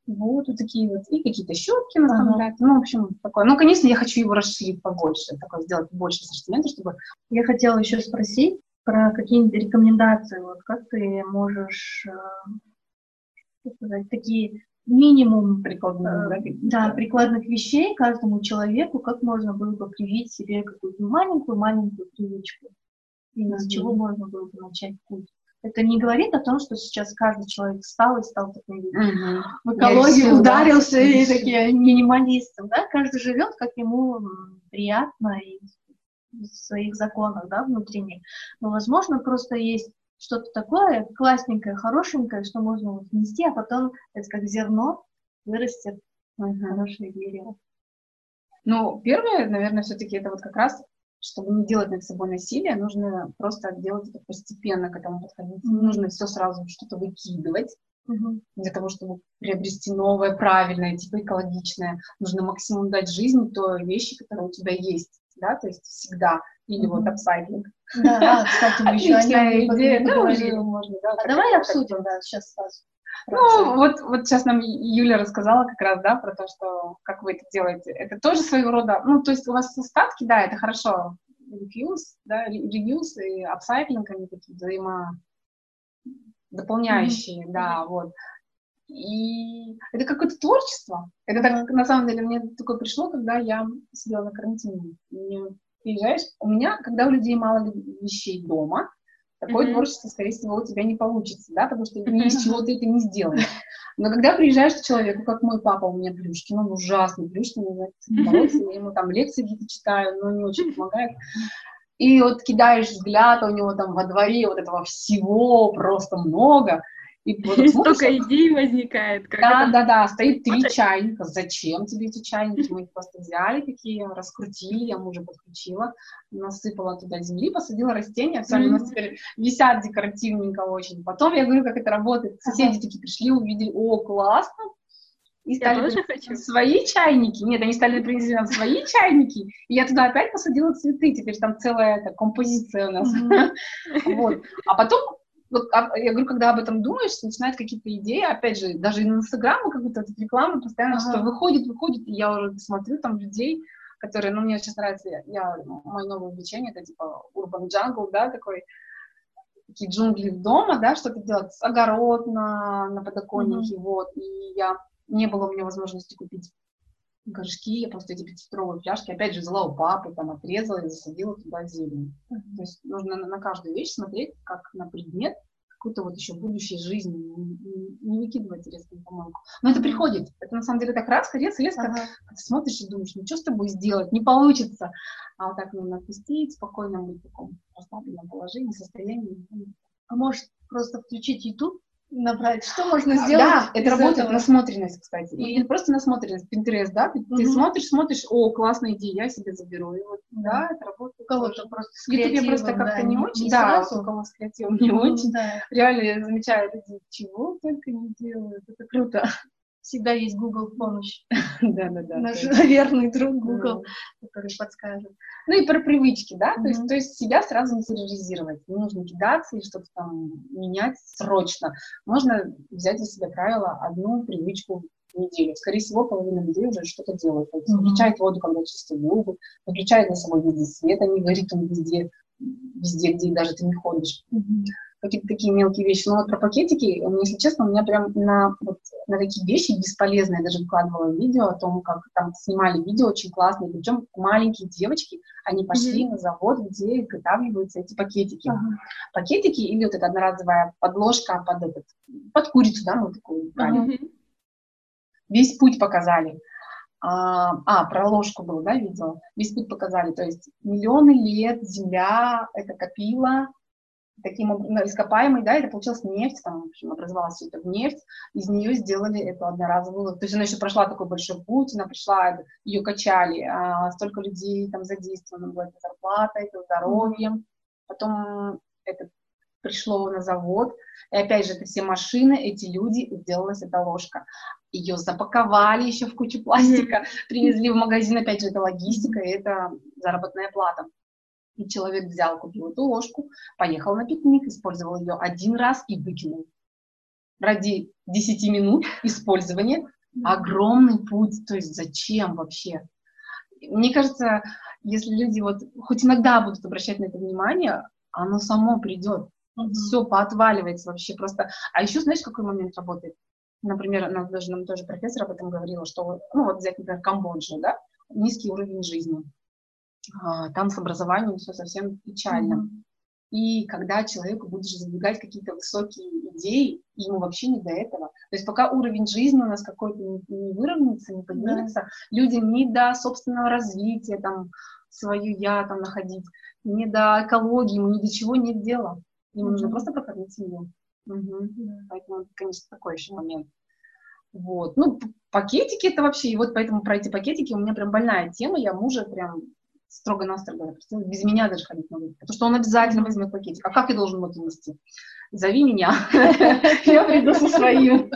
Speaker 3: Вот, вот такие вот, и какие-то щетки нас ага. там, ну, в общем, такое. Ну, конечно, я хочу его расширить побольше, такое сделать больше ассортимента, чтобы...
Speaker 2: Я хотела еще спросить про какие-нибудь рекомендации, вот как ты можешь э, сказать, такие минимум прикладных, э, да, да, прикладных вещей каждому человеку, как можно было бы привить себе какую-то маленькую-маленькую привычку, и mm-hmm. с чего можно было бы начать путь. Это не говорит о том, что сейчас каждый человек встал и стал такой mm-hmm. в экологию ударился да. и такие минималистом, да, каждый живет, как ему приятно и в своих законах, да, внутренних. Но, возможно, просто есть что-то такое классненькое, хорошенькое, что можно вот внести, а потом это как зерно вырастет uh-huh. хорошее дерево.
Speaker 3: Ну, первое, наверное, все-таки это вот как раз, чтобы не делать над собой насилие, нужно просто делать это постепенно к этому подходить. Mm-hmm. Не нужно все сразу что-то выкидывать. Mm-hmm. Для того, чтобы приобрести новое, правильное, типа экологичное, нужно максимум дать жизни той вещи, которые у тебя есть, да, то есть всегда. Или вот апсайклинг.
Speaker 2: Да, кстати, мы еще о нем идея, да, уже можно, да. А давай обсудим, да, сейчас сразу.
Speaker 3: Ну, вот, вот сейчас нам Юля рассказала как раз, да, про то, что как вы это делаете. Это тоже своего рода, ну, то есть у вас остатки, да, это хорошо. Reuse, да, reuse и upcycling, они такие взаимо дополняющие, mm-hmm. да, вот. И это какое-то творчество. Это так, на самом деле, мне такое пришло, когда я сидела на карантине. Мне приезжаешь, у меня, когда у людей мало вещей дома, такое mm-hmm. творчество, скорее всего, у тебя не получится, да, потому что ни из чего ты это не сделаешь. Но когда приезжаешь к человеку, как мой папа, у меня Плюшкин, он ужасный Плюшкин, я ему там лекции какие-то читаю, но не очень помогает. И вот кидаешь взгляд, а у него там во дворе вот этого всего просто много, и
Speaker 1: вот Столько идей возникает.
Speaker 3: да, да, да, стоит три чайника. Зачем тебе эти чайники? Мы их просто взяли такие, раскрутили, я мужа подключила, насыпала туда земли, посадила растения, все, у нас теперь висят декоративненько очень. Потом я говорю, как это работает. Соседи такие пришли, увидели, о, классно, и стали
Speaker 1: я тоже хочу.
Speaker 3: свои чайники. Нет, они стали принести нам свои чайники. И я туда опять посадила цветы. Теперь там целая эта композиция у нас. Вот. А потом вот, я говорю, когда об этом думаешь, начинают какие-то идеи, опять же, даже на Инстаграм какую-то рекламу постоянно, ага. что выходит, выходит, и я уже смотрю там людей, которые, ну, мне сейчас нравится, я, я мое новое увлечение, это типа urban jungle, да, такой, такие джунгли дома, да, что-то делать, огород на, на подоконнике, mm-hmm. вот, и я, не было у меня возможности купить горшки, я просто эти пятилитровые фляжки, опять же, взяла у папы, там, отрезала и засадила туда зелень. Mm-hmm. То есть нужно на, каждую вещь смотреть как на предмет, какую-то вот еще будущей жизни, не, не, выкидывать резко на помойку. Но это приходит. Это на самом деле так раз, резко, резко, ага. ты смотришь и думаешь, ну что с тобой сделать, не получится. А вот так нужно отпустить, спокойно быть в таком расслабленном положении, состоянии.
Speaker 2: А может просто включить YouTube набрать, что можно сделать.
Speaker 3: Да, это работает этого? насмотренность, кстати. И не просто насмотренность, Pinterest, да, ты, mm-hmm. ты смотришь, смотришь, о, классная идея, я себе заберу. И вот, mm-hmm. да, это работает.
Speaker 2: У кого-то просто
Speaker 3: с креативом, просто как-то да, не очень,
Speaker 2: не
Speaker 3: да, сразу. у кого с креативом не mm-hmm, очень. Да. Реально я замечаю люди, чего только не делают, это круто
Speaker 2: всегда есть Google помощь.
Speaker 3: Да, да, да.
Speaker 2: Наш верный друг Google, который подскажет.
Speaker 3: Ну и про привычки, да, то есть, то есть себя сразу не терроризировать. Не нужно кидаться и что-то там менять срочно. Можно взять для себя правило одну привычку в неделю. Скорее всего, половина людей уже что-то делает. То есть выключает воду, когда чистит зубы, выключает на собой везде свет, а не горит он везде, везде, где даже ты не ходишь какие-то такие мелкие вещи. Но вот про пакетики, если честно, у меня прям на, вот, на такие вещи бесполезные даже выкладывала видео о том, как там снимали видео очень классные, причем маленькие девочки, они пошли mm-hmm. на завод, где изготавливаются эти пакетики. Uh-huh. Пакетики или вот эта одноразовая подложка под этот, под курицу, да, мы такую брали. Mm-hmm. Весь путь показали. А, а, про ложку было, да, видео? Весь путь показали. То есть миллионы лет земля это копила, таким ну, ископаемой, да, это получилась нефть, там, в общем, образовалась эта нефть, из нее сделали эту одноразовую, то есть она еще прошла такой большой путь, она пришла, ее качали, а столько людей там задействовано было, это зарплата, это здоровье, потом это пришло на завод, и опять же, это все машины, эти люди, сделалась эта ложка. Ее запаковали еще в кучу пластика, привезли в магазин, опять же, это логистика, и это заработная плата. И человек взял, купил эту ложку, поехал на пикник, использовал ее один раз и выкинул. Ради 10 минут использования огромный путь. То есть зачем вообще? Мне кажется, если люди вот хоть иногда будут обращать на это внимание, оно само придет. Mm-hmm. Все поотваливается вообще просто. А еще знаешь, какой момент работает? Например, нам, даже нам тоже профессор об этом говорила, что, ну вот взять, например, Камбоджу, да, низкий уровень жизни. А, там с образованием все совсем печально. Mm-hmm. И когда человеку будешь задвигать какие-то высокие идеи, ему вообще не до этого. То есть пока уровень жизни у нас какой-то не, не выровняется, не поднимется, да. людям не до собственного развития, там, свою я там находить, не до экологии, ему ни до чего нет дела. Ему mm-hmm. нужно просто прокормить семью. Угу. Поэтому, конечно, такой еще момент. Вот. Ну, пакетики это вообще, и вот поэтому про эти пакетики у меня прям больная тема, я мужа прям строго-настрого, без меня даже ходить могу, потому что он обязательно возьмет пакетик. А как я должен его нести? Зови меня, я приду со своим.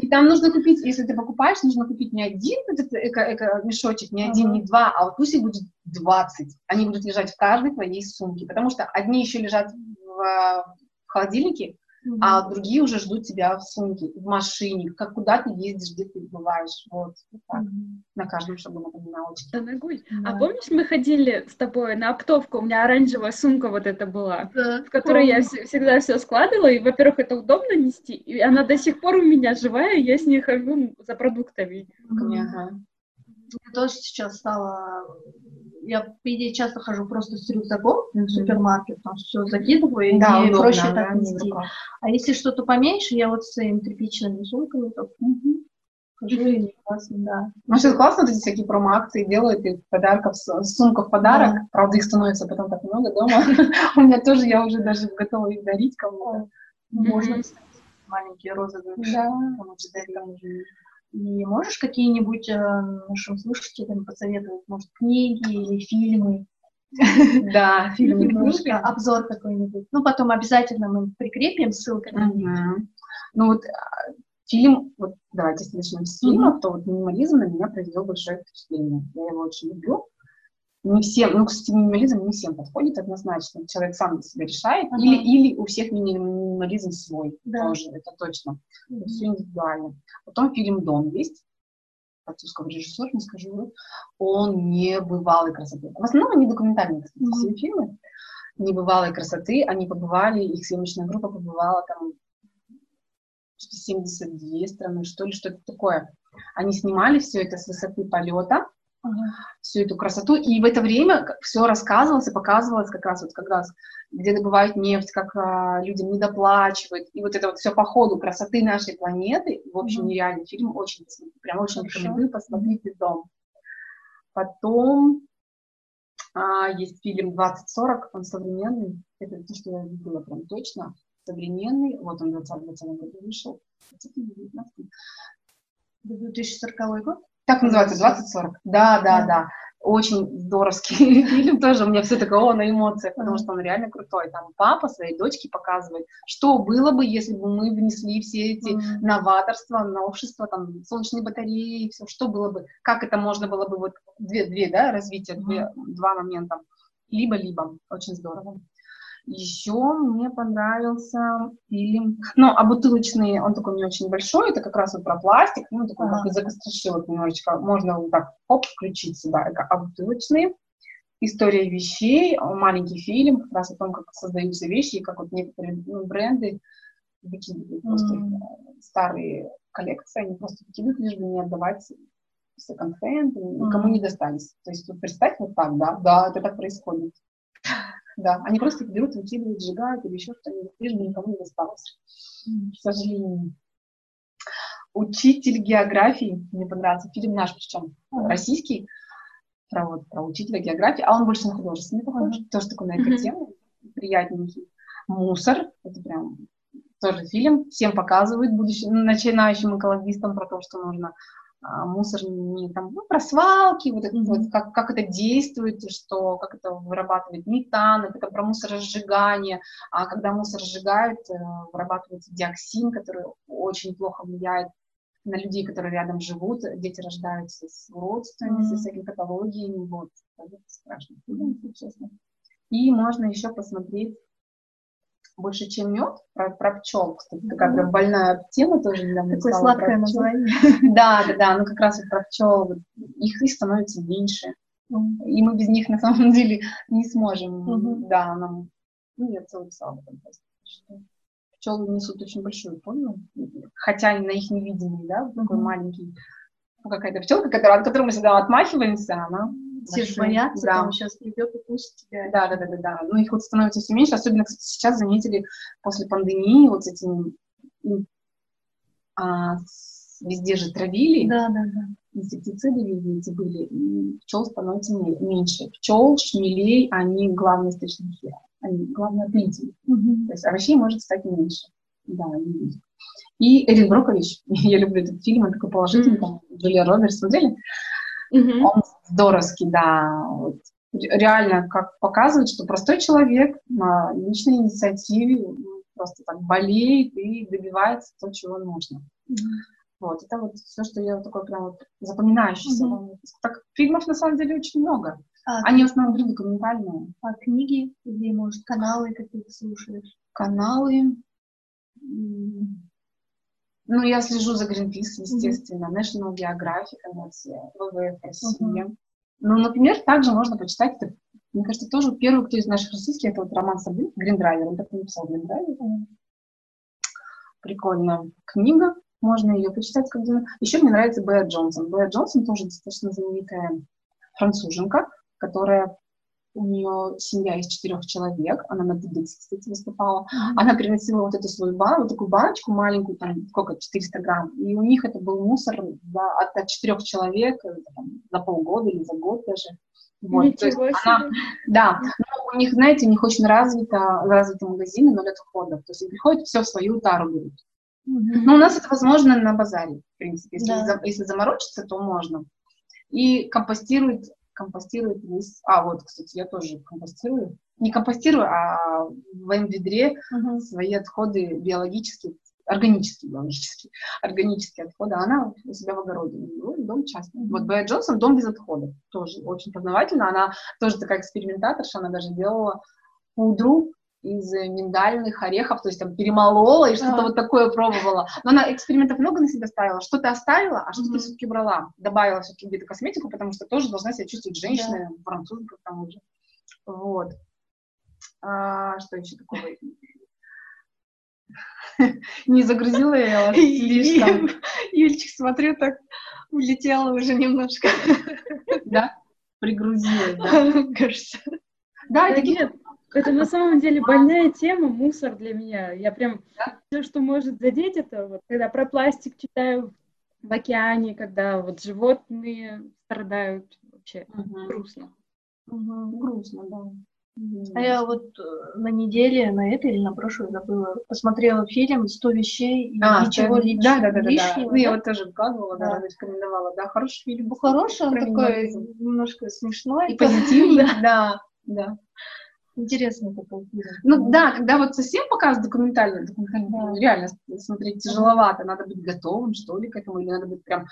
Speaker 3: И там нужно купить, если ты покупаешь, нужно купить не один этот эко-мешочек, не один, не два, а вот пусть будет 20. Они будут лежать в каждой твоей сумке, потому что одни еще лежат в холодильнике, mm-hmm. а другие уже ждут тебя в сумке, в машине, как куда ты ездишь, где ты бываешь, вот, вот так. Mm-hmm. На каждом шагу напоминала.
Speaker 1: Да, ногой. Да. А помнишь, мы ходили с тобой на оптовку, у меня оранжевая сумка вот эта была, да. в которой я вс- всегда все складывала, и, во-первых, это удобно нести, и она до сих пор у меня живая, я с ней хожу за продуктами.
Speaker 2: Mm-hmm. Ага. Я тоже сейчас стала я, по идее, часто хожу просто с рюкзаком mm-hmm. в супермаркет, там все закидываю, и да, мне удобно, проще да, так нести. А если что-то поменьше, я вот с своими тряпичными сумками так mm-hmm. хожу, и классно, да.
Speaker 3: Ну, сейчас классно, вот эти всякие промо-акции делают, и подарков, сумка в подарок, да. правда, их становится потом так много дома. У меня тоже, я уже даже готова их дарить кому-то.
Speaker 2: Можно маленькие розовые
Speaker 3: да.
Speaker 2: И можешь какие-нибудь э, нашим слушателям посоветовать, может, книги или фильмы?
Speaker 3: Да,
Speaker 2: фильмы, книги, обзор какой-нибудь. Ну, потом обязательно мы прикрепим ссылку на
Speaker 3: них. Ну вот а, фильм, вот давайте начнем с фильма, то вот минимализм на меня произвел большое впечатление. Я его очень люблю. Не всем, ну, кстати, минимализм не всем подходит однозначно. Человек сам для себя решает. Ага. Или, или у всех минимализм свой да. тоже, это точно. Mm-hmm. Все индивидуально. Потом фильм «Дом» есть французского режиссера, не скажу, он небывалой красоты. В основном они документальные, кстати, mm-hmm. фильмы небывалой красоты. Они побывали, их съемочная группа побывала там 72 страны, что ли, что-то такое. Они снимали все это с высоты полета. Всю эту красоту, и в это время все рассказывалось и показывалось как раз вот как раз, где добывают нефть, как а, людям не доплачивают, и вот это вот все по ходу красоты нашей планеты, в общем, ага. нереальный фильм, очень, прям очень Хорошо. рекомендую, посмотрите «Дом». Потом а, есть фильм «2040», он современный, это то, что я видела прям точно, современный, вот он в 2020 году вышел,
Speaker 2: 2040 год?
Speaker 3: Так называется, 2040. Да, да, да. Очень здоровский фильм тоже. У меня все такое о, на эмоциях, потому что он реально крутой. Там папа своей дочке показывает, что было бы, если бы мы внесли все эти mm-hmm. новаторства, новшества, там, солнечные батареи, все, что было бы, как это можно было бы, вот две, две да, развития, mm-hmm. две, два момента. Либо-либо. Очень здорово. Еще мне понравился фильм, ну, а бутылочный, он такой не очень большой, это как раз вот про пластик, ну, такой как из электрошилок немножечко, можно вот так, оп, включить сюда, это а бутылочные. История вещей, маленький фильм, как раз о том, как создаются вещи, и как вот некоторые ну, бренды выкидывают mm. просто старые коллекции, они просто выкидывают, лишь бы не отдавать секонд-хенд, никому mm. не достались. То есть вот представь вот так, да, да, это так происходит. Да, они просто берут, выкидывают, сжигают или еще что-нибудь, лишь бы никому не досталось. К сожалению. Учитель географии, мне понравился, фильм наш, причем российский, про, вот, про учителя географии, а он больше на художественный похож, тоже такой на экотему, mm-hmm. приятненький. Мусор, это прям тоже фильм, всем показывают будущим, начинающим экологистам про то, что нужно мусор не там, ну, про свалки, вот, это, вот как, как это действует, что, как это вырабатывает метан, это про мусоросжигание, а когда мусор сжигают, э, вырабатывается диоксин, который очень плохо влияет на людей, которые рядом живут, дети рождаются с уродствами, mm-hmm. со всякими патологиями, вот, это страшно, если честно. И можно еще посмотреть больше, чем мед, про, про пчел, кстати, такая прям больная тема тоже недавно
Speaker 2: Такое сладкое название.
Speaker 3: Да, да, да, ну как раз вот про пчел, их и становится меньше. И мы без них на самом деле не сможем, да, нам, ну, я целый писала об этом просто, пчелы несут очень большую пользу, хотя на их невидимый, да, такой маленький, ну, какая-то пчелка, которая, от которой мы всегда отмахиваемся, она
Speaker 2: все же боятся, да. там сейчас придет и пусть тебя.
Speaker 3: Да, да, да, да, да. Ну, их вот становится все меньше, особенно, кстати, сейчас заметили после пандемии вот этим а, везде же травили.
Speaker 2: Да, да, да.
Speaker 3: Инсектициды везде эти были, и пчел становится меньше. Пчел, шмелей, они главные источники, они главные отметили. Угу. То есть овощей может стать меньше. Да, и Эрин Брокович, я люблю этот фильм, он такой положительный, mm там, Джулия Робертс, смотрели? Mm-hmm. Он здоровский, да. Вот. Реально, как показывает, что простой человек на личной инициативе просто так болеет и добивается то, чего нужно. Mm-hmm. Вот, это вот все, что я такое прям вот запоминающееся. Mm-hmm. Так, фильмов на самом деле очень много. А, Они в основном документальные.
Speaker 2: А книги или, может, каналы какие-то слушаешь?
Speaker 3: Каналы. Ну, я слежу за Greenpeace, естественно, mm-hmm. National Geographic, ВВФ. Mm-hmm. Ну, например, также можно почитать, это, мне кажется, тоже первый, кто из наших российских, это вот Роман Сабин, Гриндрайвер, он так написал Гриндрайвер. Прикольная книга, можно ее почитать. Когда... Еще мне нравится Бэя Джонсон. Бэя Джонсон тоже достаточно знаменитая француженка, которая у нее семья из четырех человек, она на TEDx, кстати, выступала, mm-hmm. она приносила вот эту свою банку, вот такую баночку маленькую, там, сколько, 400 грамм, и у них это был мусор за, от, от четырех человек э, там, за полгода или за год даже, Вот, Ничего себе. Она, да, но у них, знаете, у них очень развито, развиты магазины ноль отходов. То есть приходят все в свою тару берут. Mm-hmm. Но у нас это возможно на базаре, в принципе. Если, да. за, если заморочиться, то можно. И компостирует, компостирует лист. А, вот, кстати, я тоже компостирую. Не компостирую, а в моем ведре uh-huh. свои отходы биологические, органические, биологические, органические отходы, она у себя в огороде. Ну, дом частный. Mm-hmm. Вот Бэя Джонсон «Дом без отходов». Тоже очень познавательно. Она тоже такая экспериментаторша, она даже делала пудру из миндальных орехов, то есть там перемолола и что-то а. вот такое пробовала. Но она экспериментов много на себя ставила, что-то оставила, а что-то mm-hmm. все-таки брала. Добавила все-таки где-то косметику, потому что тоже должна себя чувствовать женщина, yeah. французка к тому же. Вот. А, что еще такого? Не загрузила я слишком.
Speaker 2: Юльчик, смотрю, так улетела уже немножко.
Speaker 3: Да? Пригрузилась, да?
Speaker 1: Кажется. Да, нет. Это на самом деле больная тема, мусор для меня. Я прям да? все, что может задеть, это вот когда про пластик читаю в океане, когда вот животные страдают, вообще угу. грустно.
Speaker 2: Угу. Грустно, да. А я вот э, на неделе, на этой или на прошлой забыла, посмотрела фильм «100 вещей» и а, ничего
Speaker 3: да, личного. Да, да, да, лишнего, да. Ну, я вот тоже вкладывала, да, да рекомендовала. Да, хороший фильм.
Speaker 2: Ну, хороший, он такой немножко смешной.
Speaker 3: И позитивный, да, да.
Speaker 2: Интересный такой фильм.
Speaker 3: Ну да, когда вот совсем показывают документально, документально да. реально смотреть тяжеловато, надо быть готовым, что ли, к этому, или надо быть прям,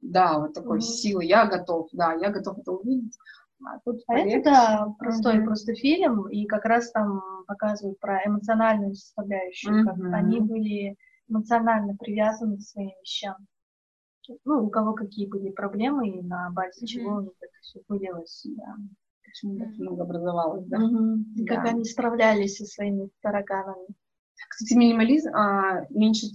Speaker 3: да, вот такой mm-hmm. силой, я готов, да, я готов это увидеть.
Speaker 2: А, тут а это, да, простой mm-hmm. просто фильм, и как раз там показывают про эмоциональную составляющую, mm-hmm. как они были эмоционально привязаны к своим вещам. Ну, у кого какие были проблемы, и на базе mm-hmm. чего у них это все вылилось. Да.
Speaker 3: Почему так много образовалось, да?
Speaker 2: Mm-hmm. да. Как они справлялись со своими тараганами.
Speaker 3: Кстати, минимализм, а, меньше,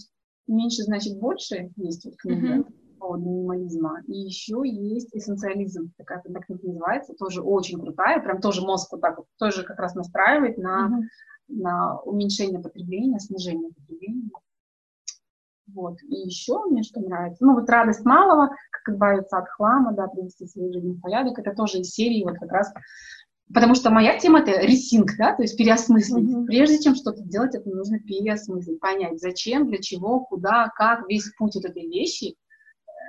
Speaker 3: меньше значит больше есть вот книга. Поводу минимализма. И еще есть эссенциализм, такая, так называется, тоже очень крутая, прям тоже мозг вот так вот, тоже как раз настраивает на, mm-hmm. на уменьшение потребления, снижение потребления. Вот. И еще мне что нравится, ну вот радость малого, как избавиться от хлама, да, привести свою жизнь в порядок, это тоже из серии вот как раз Потому что моя тема это ресинг, да, то есть переосмыслить. Mm-hmm. Прежде чем что-то делать, это нужно переосмыслить, понять, зачем, для чего, куда, как, весь путь вот этой вещи,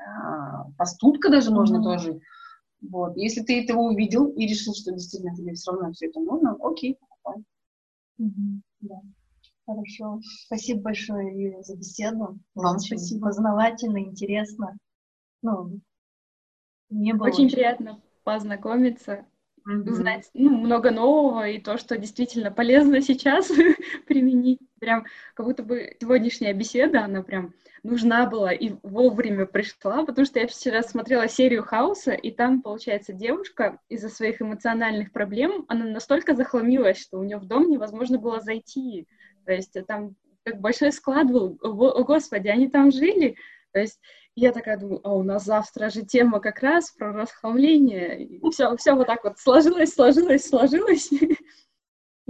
Speaker 3: а, поступка даже mm-hmm. можно тоже. Вот. Если ты этого увидел и решил, что действительно тебе все равно все это нужно, окей, покупай.
Speaker 2: Mm-hmm. Да. Хорошо. Спасибо большое, Юля, за беседу.
Speaker 3: Вам очень спасибо.
Speaker 2: Познавательно, интересно. Ну,
Speaker 1: мне было очень, приятно познакомиться, mm-hmm. узнать ну, много нового и то, что действительно полезно сейчас применить. Прям как будто бы сегодняшняя беседа, она прям нужна была и вовремя пришла, потому что я вчера смотрела серию Хауса, и там, получается, девушка из-за своих эмоциональных проблем, она настолько захламилась, что у нее в дом невозможно было зайти. То есть там как большой склад был, о, господи, они там жили. То есть я такая думаю, а у нас завтра же тема как раз про расхламление. все, все вот так вот сложилось, сложилось, сложилось.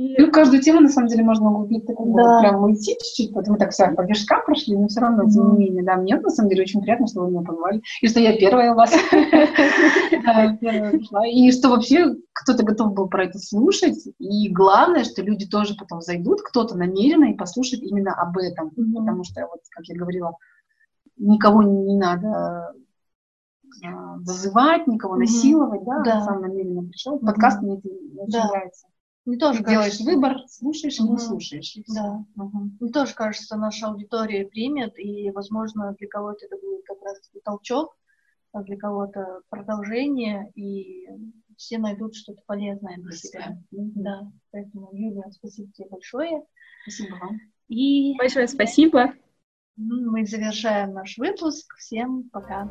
Speaker 3: И... Ну, каждую тему, на самом деле, можно углубить, так, да. прям уйти чуть-чуть, потому так все по вершкам прошли, но все равно, тем не менее, да, мне, на самом деле, очень приятно, что вы меня позвали, и что я первая у вас. И что вообще кто-то готов был про это слушать, и главное, что люди тоже потом зайдут, кто-то намеренно и послушает именно об этом, потому что, вот, как я говорила, никого не надо зазывать, никого насиловать, да, сам намеренно пришел. Подкаст мне очень нравится. Мне тоже Ты делаешь выбор, слушаешь угу. или не слушаешь.
Speaker 2: Да. Угу. Мне тоже кажется, наша аудитория примет, и, возможно, для кого-то это будет как раз толчок, а для кого-то продолжение, и все найдут что-то полезное для себя. Угу. Да. Поэтому, Юлия, спасибо тебе большое.
Speaker 3: Спасибо вам.
Speaker 1: И большое спасибо.
Speaker 2: Мы завершаем наш выпуск. Всем пока.